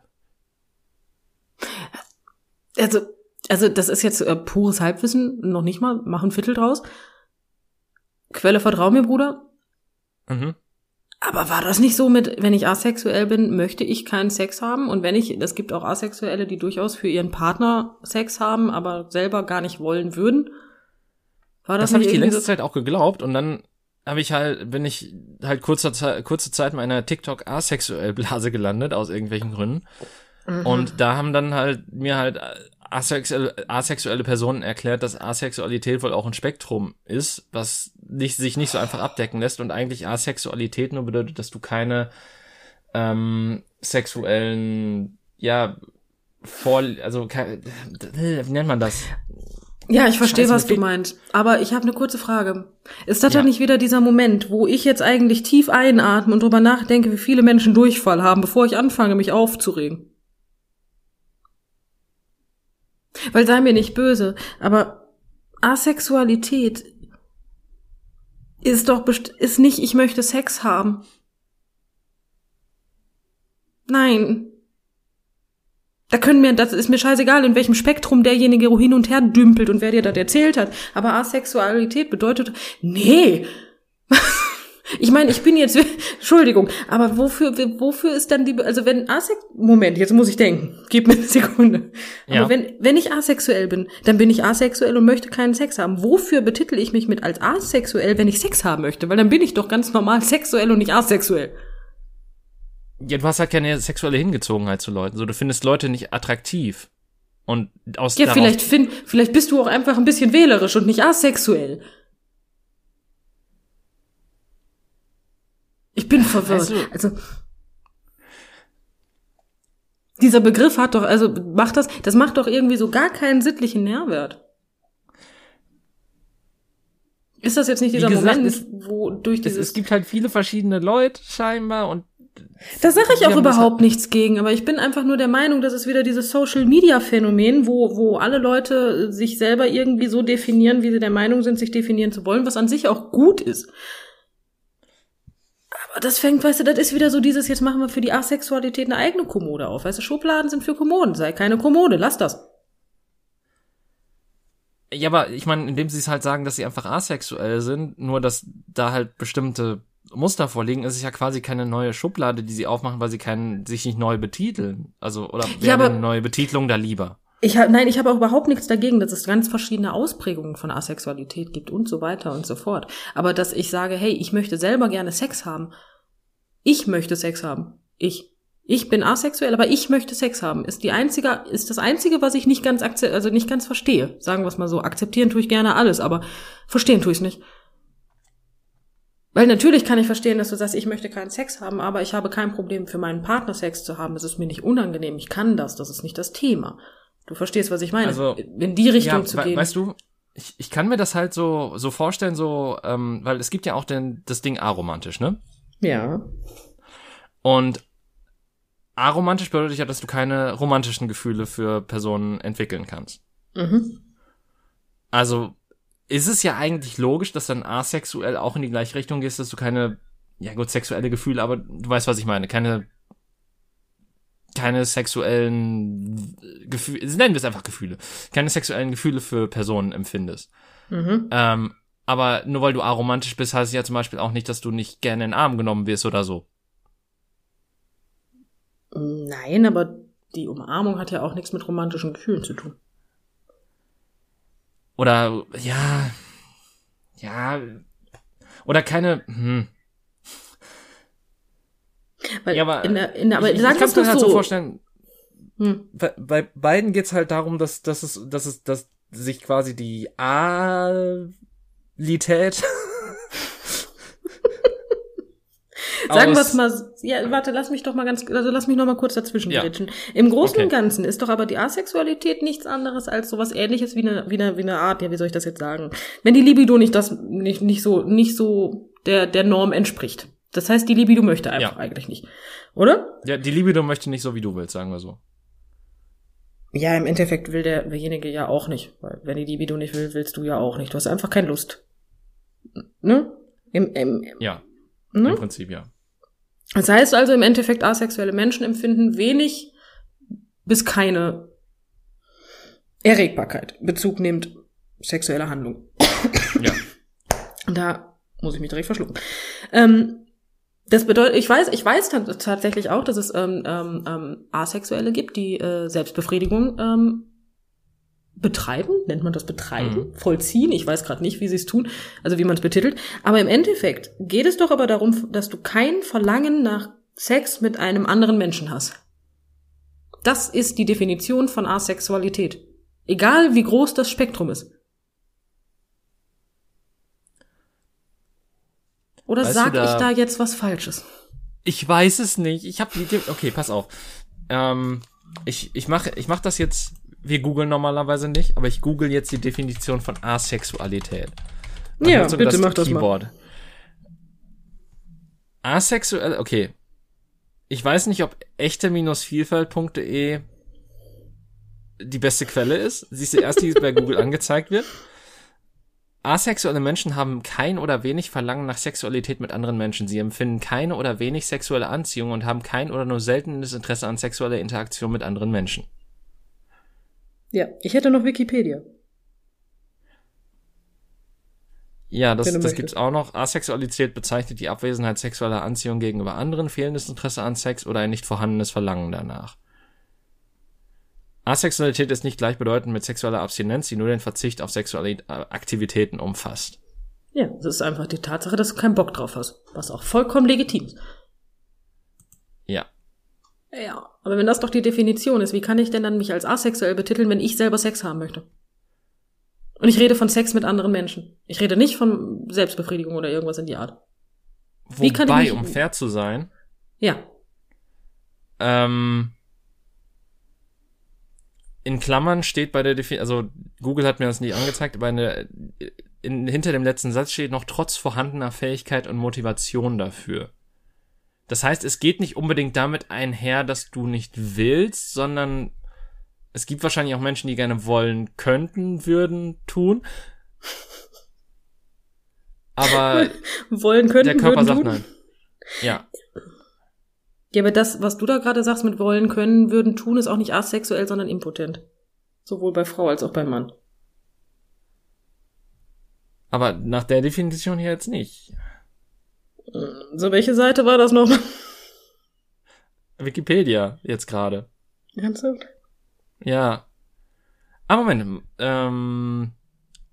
Also, also das ist jetzt äh, pures Halbwissen, noch nicht mal, mach ein Viertel draus. Quelle vertrau mir, Bruder. Mhm. Aber war das nicht so mit, wenn ich asexuell bin, möchte ich keinen Sex haben? Und wenn ich, es gibt auch Asexuelle, die durchaus für ihren Partner Sex haben, aber selber gar nicht wollen würden. War das, Das habe ich die letzte Zeit auch geglaubt und dann habe ich halt, bin ich halt kurzer Zeit, kurze Zeit in einer TikTok asexuell Blase gelandet aus irgendwelchen Gründen Mhm. und da haben dann halt mir halt asexuelle, asexuelle Personen erklärt, dass Asexualität wohl auch ein Spektrum ist, was nicht, sich nicht so einfach abdecken lässt und eigentlich Asexualität nur bedeutet, dass du keine ähm, sexuellen, ja, vor, also wie nennt man das? Ja, ich verstehe, was du meinst. Aber ich habe eine kurze Frage. Ist das Ja. dann nicht wieder dieser Moment, wo ich jetzt eigentlich tief einatme und drüber nachdenke, wie viele Menschen Durchfall haben, bevor ich anfange, mich aufzuregen? Weil sei mir nicht böse, aber Asexualität ist doch ist nicht, ich möchte Sex haben. Nein. Da können mir, das ist mir scheißegal, in welchem Spektrum derjenige hin und her dümpelt und wer dir das erzählt hat. Aber Asexualität bedeutet, nee. Ich meine, ich bin jetzt, Entschuldigung, aber wofür, wofür ist dann die, also wenn Asex, Moment, jetzt muss ich denken, gib mir eine Sekunde. Aber Ja. wenn, wenn ich asexuell bin, dann bin ich asexuell und möchte keinen Sex haben. Wofür betitel ich mich mit als asexuell, wenn ich Sex haben möchte? Weil dann bin ich doch ganz normal sexuell und nicht asexuell. Ja, du hast halt keine sexuelle Hingezogenheit zu Leuten. So, du findest Leute nicht attraktiv. Und aus Ja, vielleicht find, vielleicht bist du auch einfach ein bisschen wählerisch und nicht asexuell. Ich bin verwirrt. du- Also dieser Begriff hat doch, also macht das, das macht doch irgendwie so gar keinen sittlichen Nährwert. Ist das jetzt nicht dieser gesagt, Moment, es- wo durch es, dieses es gibt halt viele verschiedene Leute scheinbar und Da sage ich auch überhaupt nichts gegen, aber ich bin einfach nur der Meinung, dass es wieder dieses Social Media Phänomen, wo, wo alle Leute sich selber irgendwie so definieren, wie sie der Meinung sind, sich definieren zu wollen, was an sich auch gut ist. Aber das fängt, weißt du, das ist wieder so dieses, jetzt machen wir für die Asexualität eine eigene Kommode auf. Weißt du, Schubladen sind für Kommoden, sei keine Kommode, lass das. Ja, aber ich meine, indem sie es halt sagen, dass sie einfach asexuell sind, nur dass da halt bestimmte Muster vorliegen, ist es ja quasi keine neue Schublade, die sie aufmachen, weil sie keinen, sich nicht neu betiteln. Also, oder wäre Ja, eine neue Betitelung da lieber? Ich hab, nein, ich habe auch überhaupt nichts dagegen, dass es ganz verschiedene Ausprägungen von Asexualität gibt und so weiter und so fort. Aber dass ich sage, hey, ich möchte selber gerne Sex haben. Ich möchte Sex haben. Ich. Ich bin asexuell, aber ich möchte Sex haben. Ist die einzige, ist das einzige, was ich nicht ganz also nicht ganz verstehe. Sagen wir es mal so. Akzeptieren tue ich gerne alles, aber verstehen tue ich nicht. Weil natürlich kann ich verstehen, dass du sagst, ich möchte keinen Sex haben, aber ich habe kein Problem für meinen Partner Sex zu haben. Es ist mir nicht unangenehm. Ich kann das. Das ist nicht das Thema. Du verstehst, was ich meine. Also, in die Richtung ja, zu gehen. Weißt du, ich, ich kann mir das halt so, so vorstellen, so, ähm, weil es gibt ja auch den, das Ding aromantisch, ne? ja. Und aromantisch bedeutet ja, dass du keine romantischen Gefühle für Personen entwickeln kannst. Mhm. Also ist es ja eigentlich logisch, dass dann asexuell auch in die gleiche Richtung gehst, dass du keine, ja gut, sexuelle Gefühle, aber du weißt, was ich meine, keine, keine sexuellen Gefühle, nennen wir es einfach Gefühle, keine sexuellen Gefühle für Personen empfindest. Mhm. Ähm, aber nur weil du aromantisch bist, heißt es ja zum Beispiel auch nicht, dass du nicht gerne in den Arm genommen wirst oder so. Nein, aber die Umarmung hat ja auch nichts mit romantischen Gefühlen zu tun. Oder, ja, ja, oder keine, hm. Weil Ja, aber in der, in der, aber ich, ich es doch mir halt so. vorstellen, Hm. bei, bei beiden geht's halt darum, dass, dass es, dass es, dass sich quasi die Alität Sagen wir es mal, ja, warte, lass mich doch mal ganz, also lass mich noch mal kurz dazwischen Ja. grätschen. Im Großen Okay. und Ganzen ist doch aber die Asexualität nichts anderes als sowas ähnliches wie eine, wie eine, wie eine Art, ja, wie soll ich das jetzt sagen? Wenn die Libido nicht das, nicht, nicht so, nicht so der, der Norm entspricht. Das heißt, die Libido möchte einfach Ja. eigentlich nicht. Oder? Ja, die Libido möchte nicht so, wie du willst, sagen wir so. Ja, im Endeffekt will der, derjenige ja auch nicht. Weil wenn die Libido nicht will, willst du ja auch nicht. Du hast einfach keine Lust. Ne? Im, im, Ja, ne? im Prinzip ja. Das heißt also im Endeffekt, asexuelle Menschen empfinden wenig bis keine Erregbarkeit, Bezug nimmt sexuelle Handlung. Ja. Und da muss ich mich direkt verschlucken. Ähm, das bedeutet, ich weiß, ich weiß tatsächlich auch, dass es ähm, ähm, ähm, Asexuelle gibt, die äh, Selbstbefriedigung ähm, betreiben, nennt man das betreiben, Mhm. vollziehen. Ich weiß gerade nicht, wie sie es tun, also wie man es betitelt. Aber im Endeffekt geht es doch aber darum, dass du kein Verlangen nach Sex mit einem anderen Menschen hast. Das ist die Definition von Asexualität. Egal wie groß das Spektrum ist. Oder Weißt sag da- ich da jetzt was Falsches? Ich weiß es nicht. Ich habe die. Okay, pass auf. Ähm, ich ich mache ich mach das jetzt wir googeln normalerweise nicht, aber ich google jetzt die Definition von Asexualität. Man ja, bitte mach das Keyboard. mal. Asexuell, okay. Ich weiß nicht, ob echte-vielfalt.de die beste Quelle ist. Sie ist die erste, die bei Google angezeigt wird. Asexuelle Menschen haben kein oder wenig Verlangen nach Sexualität mit anderen Menschen. Sie empfinden keine oder wenig sexuelle Anziehung und haben kein oder nur seltenes Interesse an sexueller Interaktion mit anderen Menschen. Ja, ich hätte noch Wikipedia. Ja, das, das gibt's auch noch. Asexualität bezeichnet die Abwesenheit sexueller Anziehung gegenüber anderen, fehlendes Interesse an Sex oder ein nicht vorhandenes Verlangen danach. Asexualität ist nicht gleichbedeutend mit sexueller Abstinenz, die nur den Verzicht auf sexuelle Aktivitäten umfasst. Ja, das ist einfach die Tatsache, dass du keinen Bock drauf hast, was auch vollkommen legitim ist. Ja. Ja, aber wenn das doch die Definition ist, wie kann ich denn dann mich als asexuell betiteln, wenn ich selber Sex haben möchte? Und ich rede von Sex mit anderen Menschen. Ich rede nicht von Selbstbefriedigung oder irgendwas in die Art. Wobei, wie kann ich mich, um fair zu sein. Ja. Ähm, in Klammern steht bei der Definition, also Google hat mir das nicht angezeigt, aber in der, in, hinter dem letzten Satz steht noch trotz vorhandener Fähigkeit und Motivation dafür. Das heißt, es geht nicht unbedingt damit einher, dass du nicht willst, sondern es gibt wahrscheinlich auch Menschen, die gerne wollen könnten, würden, tun. Aber wollen könnten, der Körper sagt tun? nein. Ja. Ja, aber das, was du da gerade sagst mit wollen, können, würden, tun, ist auch nicht asexuell, sondern impotent. Sowohl bei Frau als auch beim Mann. Aber nach der Definition hier jetzt nicht. So, welche Seite war das noch? Wikipedia, jetzt gerade. Ernsthaft? Ja. Aber Moment, ähm,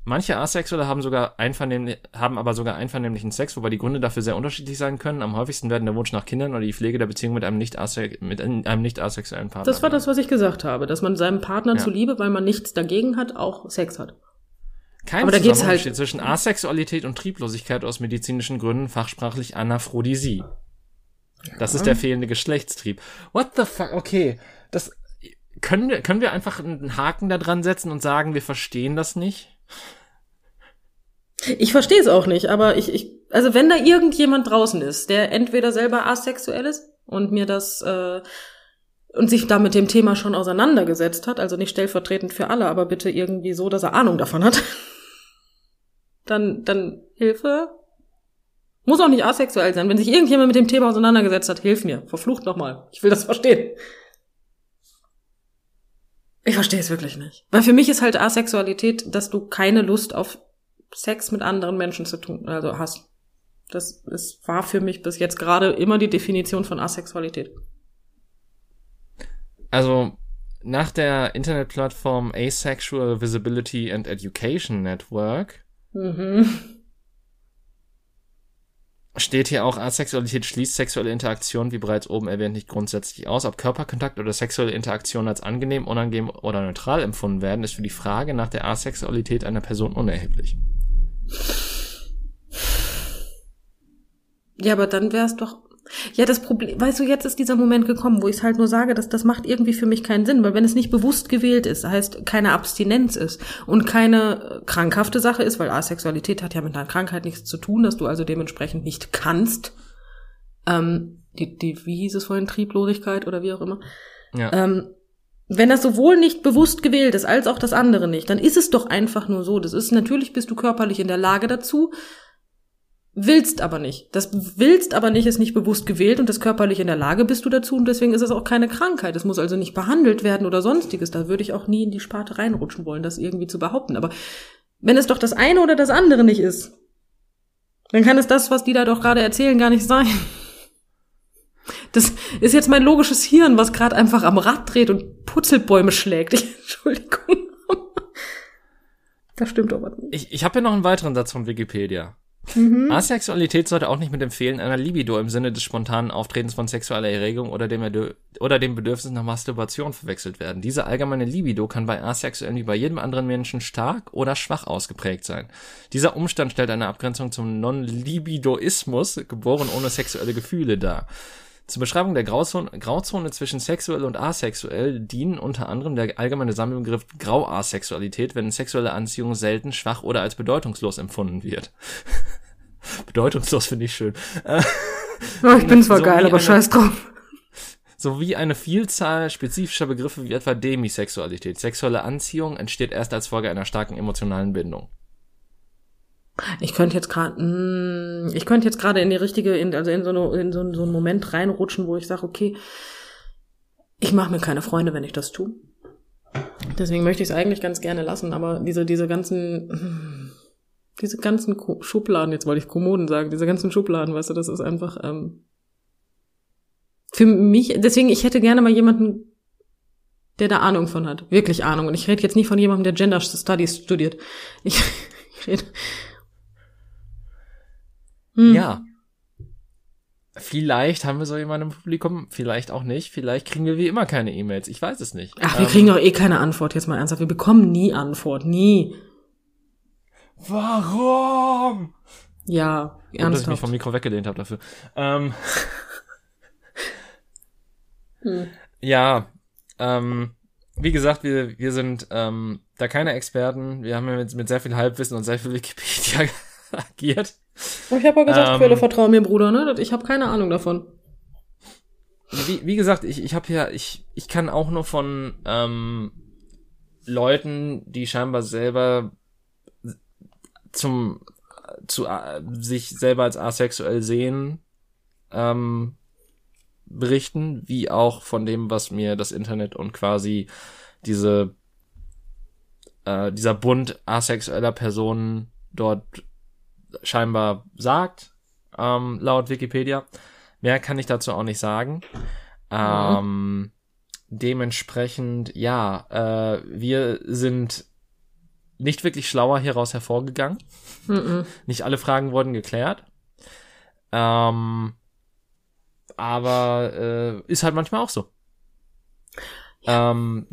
Manche Asexuelle haben sogar einvernehmlich, haben aber sogar einvernehmlichen Sex, wobei die Gründe dafür sehr unterschiedlich sein können. Am häufigsten werden der Wunsch nach Kindern oder die Pflege der Beziehung mit einem nicht, asex mit einem nicht asexuellen Partner. Das war das, was ich gesagt habe, dass man seinem Partner ja. zuliebe, weil man nichts dagegen hat, auch Sex hat. Kein aber da geht's halt zwischen Asexualität und Trieblosigkeit aus medizinischen Gründen, fachsprachlich Anaphrodisia. Das ja. ist der fehlende Geschlechtstrieb. What the fuck? Okay, das können wir können wir einfach einen Haken da dran setzen und sagen, wir verstehen das nicht? Ich verstehe es auch nicht, aber ich, ich, also wenn da irgendjemand draußen ist, der entweder selber asexuell ist und mir das äh, und sich da mit dem Thema schon auseinandergesetzt hat, also nicht stellvertretend für alle, aber bitte irgendwie so, dass er Ahnung davon hat, dann, dann Hilfe. Muss auch nicht asexuell sein. Wenn sich irgendjemand mit dem Thema auseinandergesetzt hat, hilf mir. Verflucht nochmal. Ich will das verstehen. Ich verstehe es wirklich nicht. Weil für mich ist halt Asexualität, dass du keine Lust auf Sex mit anderen Menschen zu tun, also hast. Das ist, war für mich bis jetzt gerade immer die Definition von Asexualität. Also nach der Internetplattform Asexual Visibility and Education Network mhm. steht hier auch, Asexualität schließt sexuelle Interaktion, wie bereits oben erwähnt, nicht grundsätzlich aus. Ob Körperkontakt oder sexuelle Interaktion als angenehm, unangenehm oder neutral empfunden werden, ist für die Frage nach der Asexualität einer Person unerheblich. Ja, aber dann wär's doch. Ja, das Problem, weißt du, jetzt ist dieser Moment gekommen, wo ich halt nur sage, dass das macht irgendwie für mich keinen Sinn, weil wenn es nicht bewusst gewählt ist, heißt keine Abstinenz ist und keine krankhafte Sache ist, weil Asexualität hat ja mit einer Krankheit nichts zu tun, dass du also dementsprechend nicht kannst. Ähm, die, die, wie hieß es vorhin, Trieblosigkeit oder wie auch immer. Ja. Ähm, wenn das sowohl nicht bewusst gewählt ist, als auch das andere nicht, dann ist es doch einfach nur so. Das ist, natürlich bist du körperlich in der Lage dazu, willst aber nicht. Das willst aber nicht ist nicht bewusst gewählt und das körperlich in der Lage bist du dazu und deswegen ist es auch keine Krankheit. Es muss also nicht behandelt werden oder sonstiges. Da würde ich auch nie in die Sparte reinrutschen wollen, das irgendwie zu behaupten. Aber wenn es doch das eine oder das andere nicht ist, dann kann es das, was die da doch gerade erzählen, gar nicht sein. Das ist jetzt mein logisches Hirn, was gerade einfach am Rad dreht und Putzelbäume schlägt. Ich, Entschuldigung. Das stimmt aber nicht. Ich, ich habe hier noch einen weiteren Satz von Wikipedia. Mhm. Asexualität sollte auch nicht mit dem Fehlen einer Libido im Sinne des spontanen Auftretens von sexueller Erregung oder dem, oder dem Bedürfnis nach Masturbation verwechselt werden. Diese allgemeine Libido kann bei Asexuellen wie bei jedem anderen Menschen stark oder schwach ausgeprägt sein. Dieser Umstand stellt eine Abgrenzung zum Non-Libidoismus, geboren ohne sexuelle Gefühle, dar. Zur Beschreibung der Grauzone, Grauzone zwischen sexuell und asexuell dienen unter anderem der allgemeine Sammelbegriff Grauasexualität, wenn sexuelle Anziehung selten, schwach oder als bedeutungslos empfunden wird. bedeutungslos finde ich schön. Oh, ich bin zwar so geil, aber eine, scheiß drauf. Sowie eine Vielzahl spezifischer Begriffe wie etwa Demisexualität. Sexuelle Anziehung entsteht erst als Folge einer starken emotionalen Bindung. Ich könnte jetzt gerade, hm, ich könnte jetzt gerade in die richtige, in, also in so, eine, in so, so einen Moment reinrutschen, wo ich sage, okay, ich mache mir keine Freunde, wenn ich das tue. Deswegen möchte ich es eigentlich ganz gerne lassen, aber diese, diese ganzen, diese ganzen Schubladen, jetzt wollte ich Kommoden sagen, diese ganzen Schubladen, weißt du, das ist einfach, ähm, für mich, deswegen, ich hätte gerne mal jemanden, der da Ahnung von hat. Wirklich Ahnung. Und ich rede jetzt nicht von jemandem, der Gender Studies studiert. Ich, ich rede hm. Ja. Vielleicht haben wir so jemanden im Publikum, vielleicht auch nicht. Vielleicht kriegen wir wie immer keine E-Mails. Ich weiß es nicht. Ach, wir ähm, kriegen doch eh keine Antwort, jetzt mal ernsthaft. Wir bekommen nie Antwort, nie. Warum? Ja, ernsthaft. Und, dass ich mich vom Mikro weggelehnt habe dafür. Ähm, hm. Ja, ähm, wie gesagt, wir, wir sind ähm, da keine Experten. Wir haben ja mit, mit sehr viel Halbwissen und sehr viel Wikipedia agiert. Ich habe ja gesagt, ähm, Quelle vertraue mir, Bruder, ne? Ich habe keine Ahnung davon. Wie, wie gesagt, ich, ich habe ja, ich, ich kann auch nur von ähm, Leuten, die scheinbar selber zum zu äh, sich selber als asexuell sehen, ähm, berichten, wie auch von dem, was mir das Internet und quasi diese äh, dieser Bund asexueller Personen dort scheinbar sagt, ähm, laut Wikipedia. Mehr kann ich dazu auch nicht sagen. Ähm, dementsprechend, ja, äh, wir sind nicht wirklich schlauer hieraus hervorgegangen. Mhm. Nicht alle Fragen wurden geklärt. Ähm, aber äh, ist halt manchmal auch so. Ja. Ähm,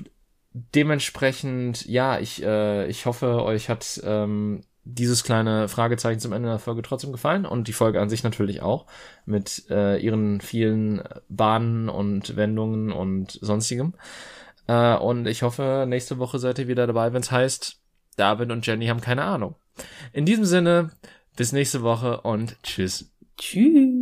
dementsprechend, ja, ich, äh, ich hoffe, euch hat ähm, dieses kleine Fragezeichen zum Ende der Folge trotzdem gefallen und die Folge an sich natürlich auch mit äh, ihren vielen Bahnen und Wendungen und sonstigem. Äh, und ich hoffe, nächste Woche seid ihr wieder dabei, wenn es heißt, David und Jenny haben keine Ahnung. In diesem Sinne, bis nächste Woche und tschüss. Tschüss.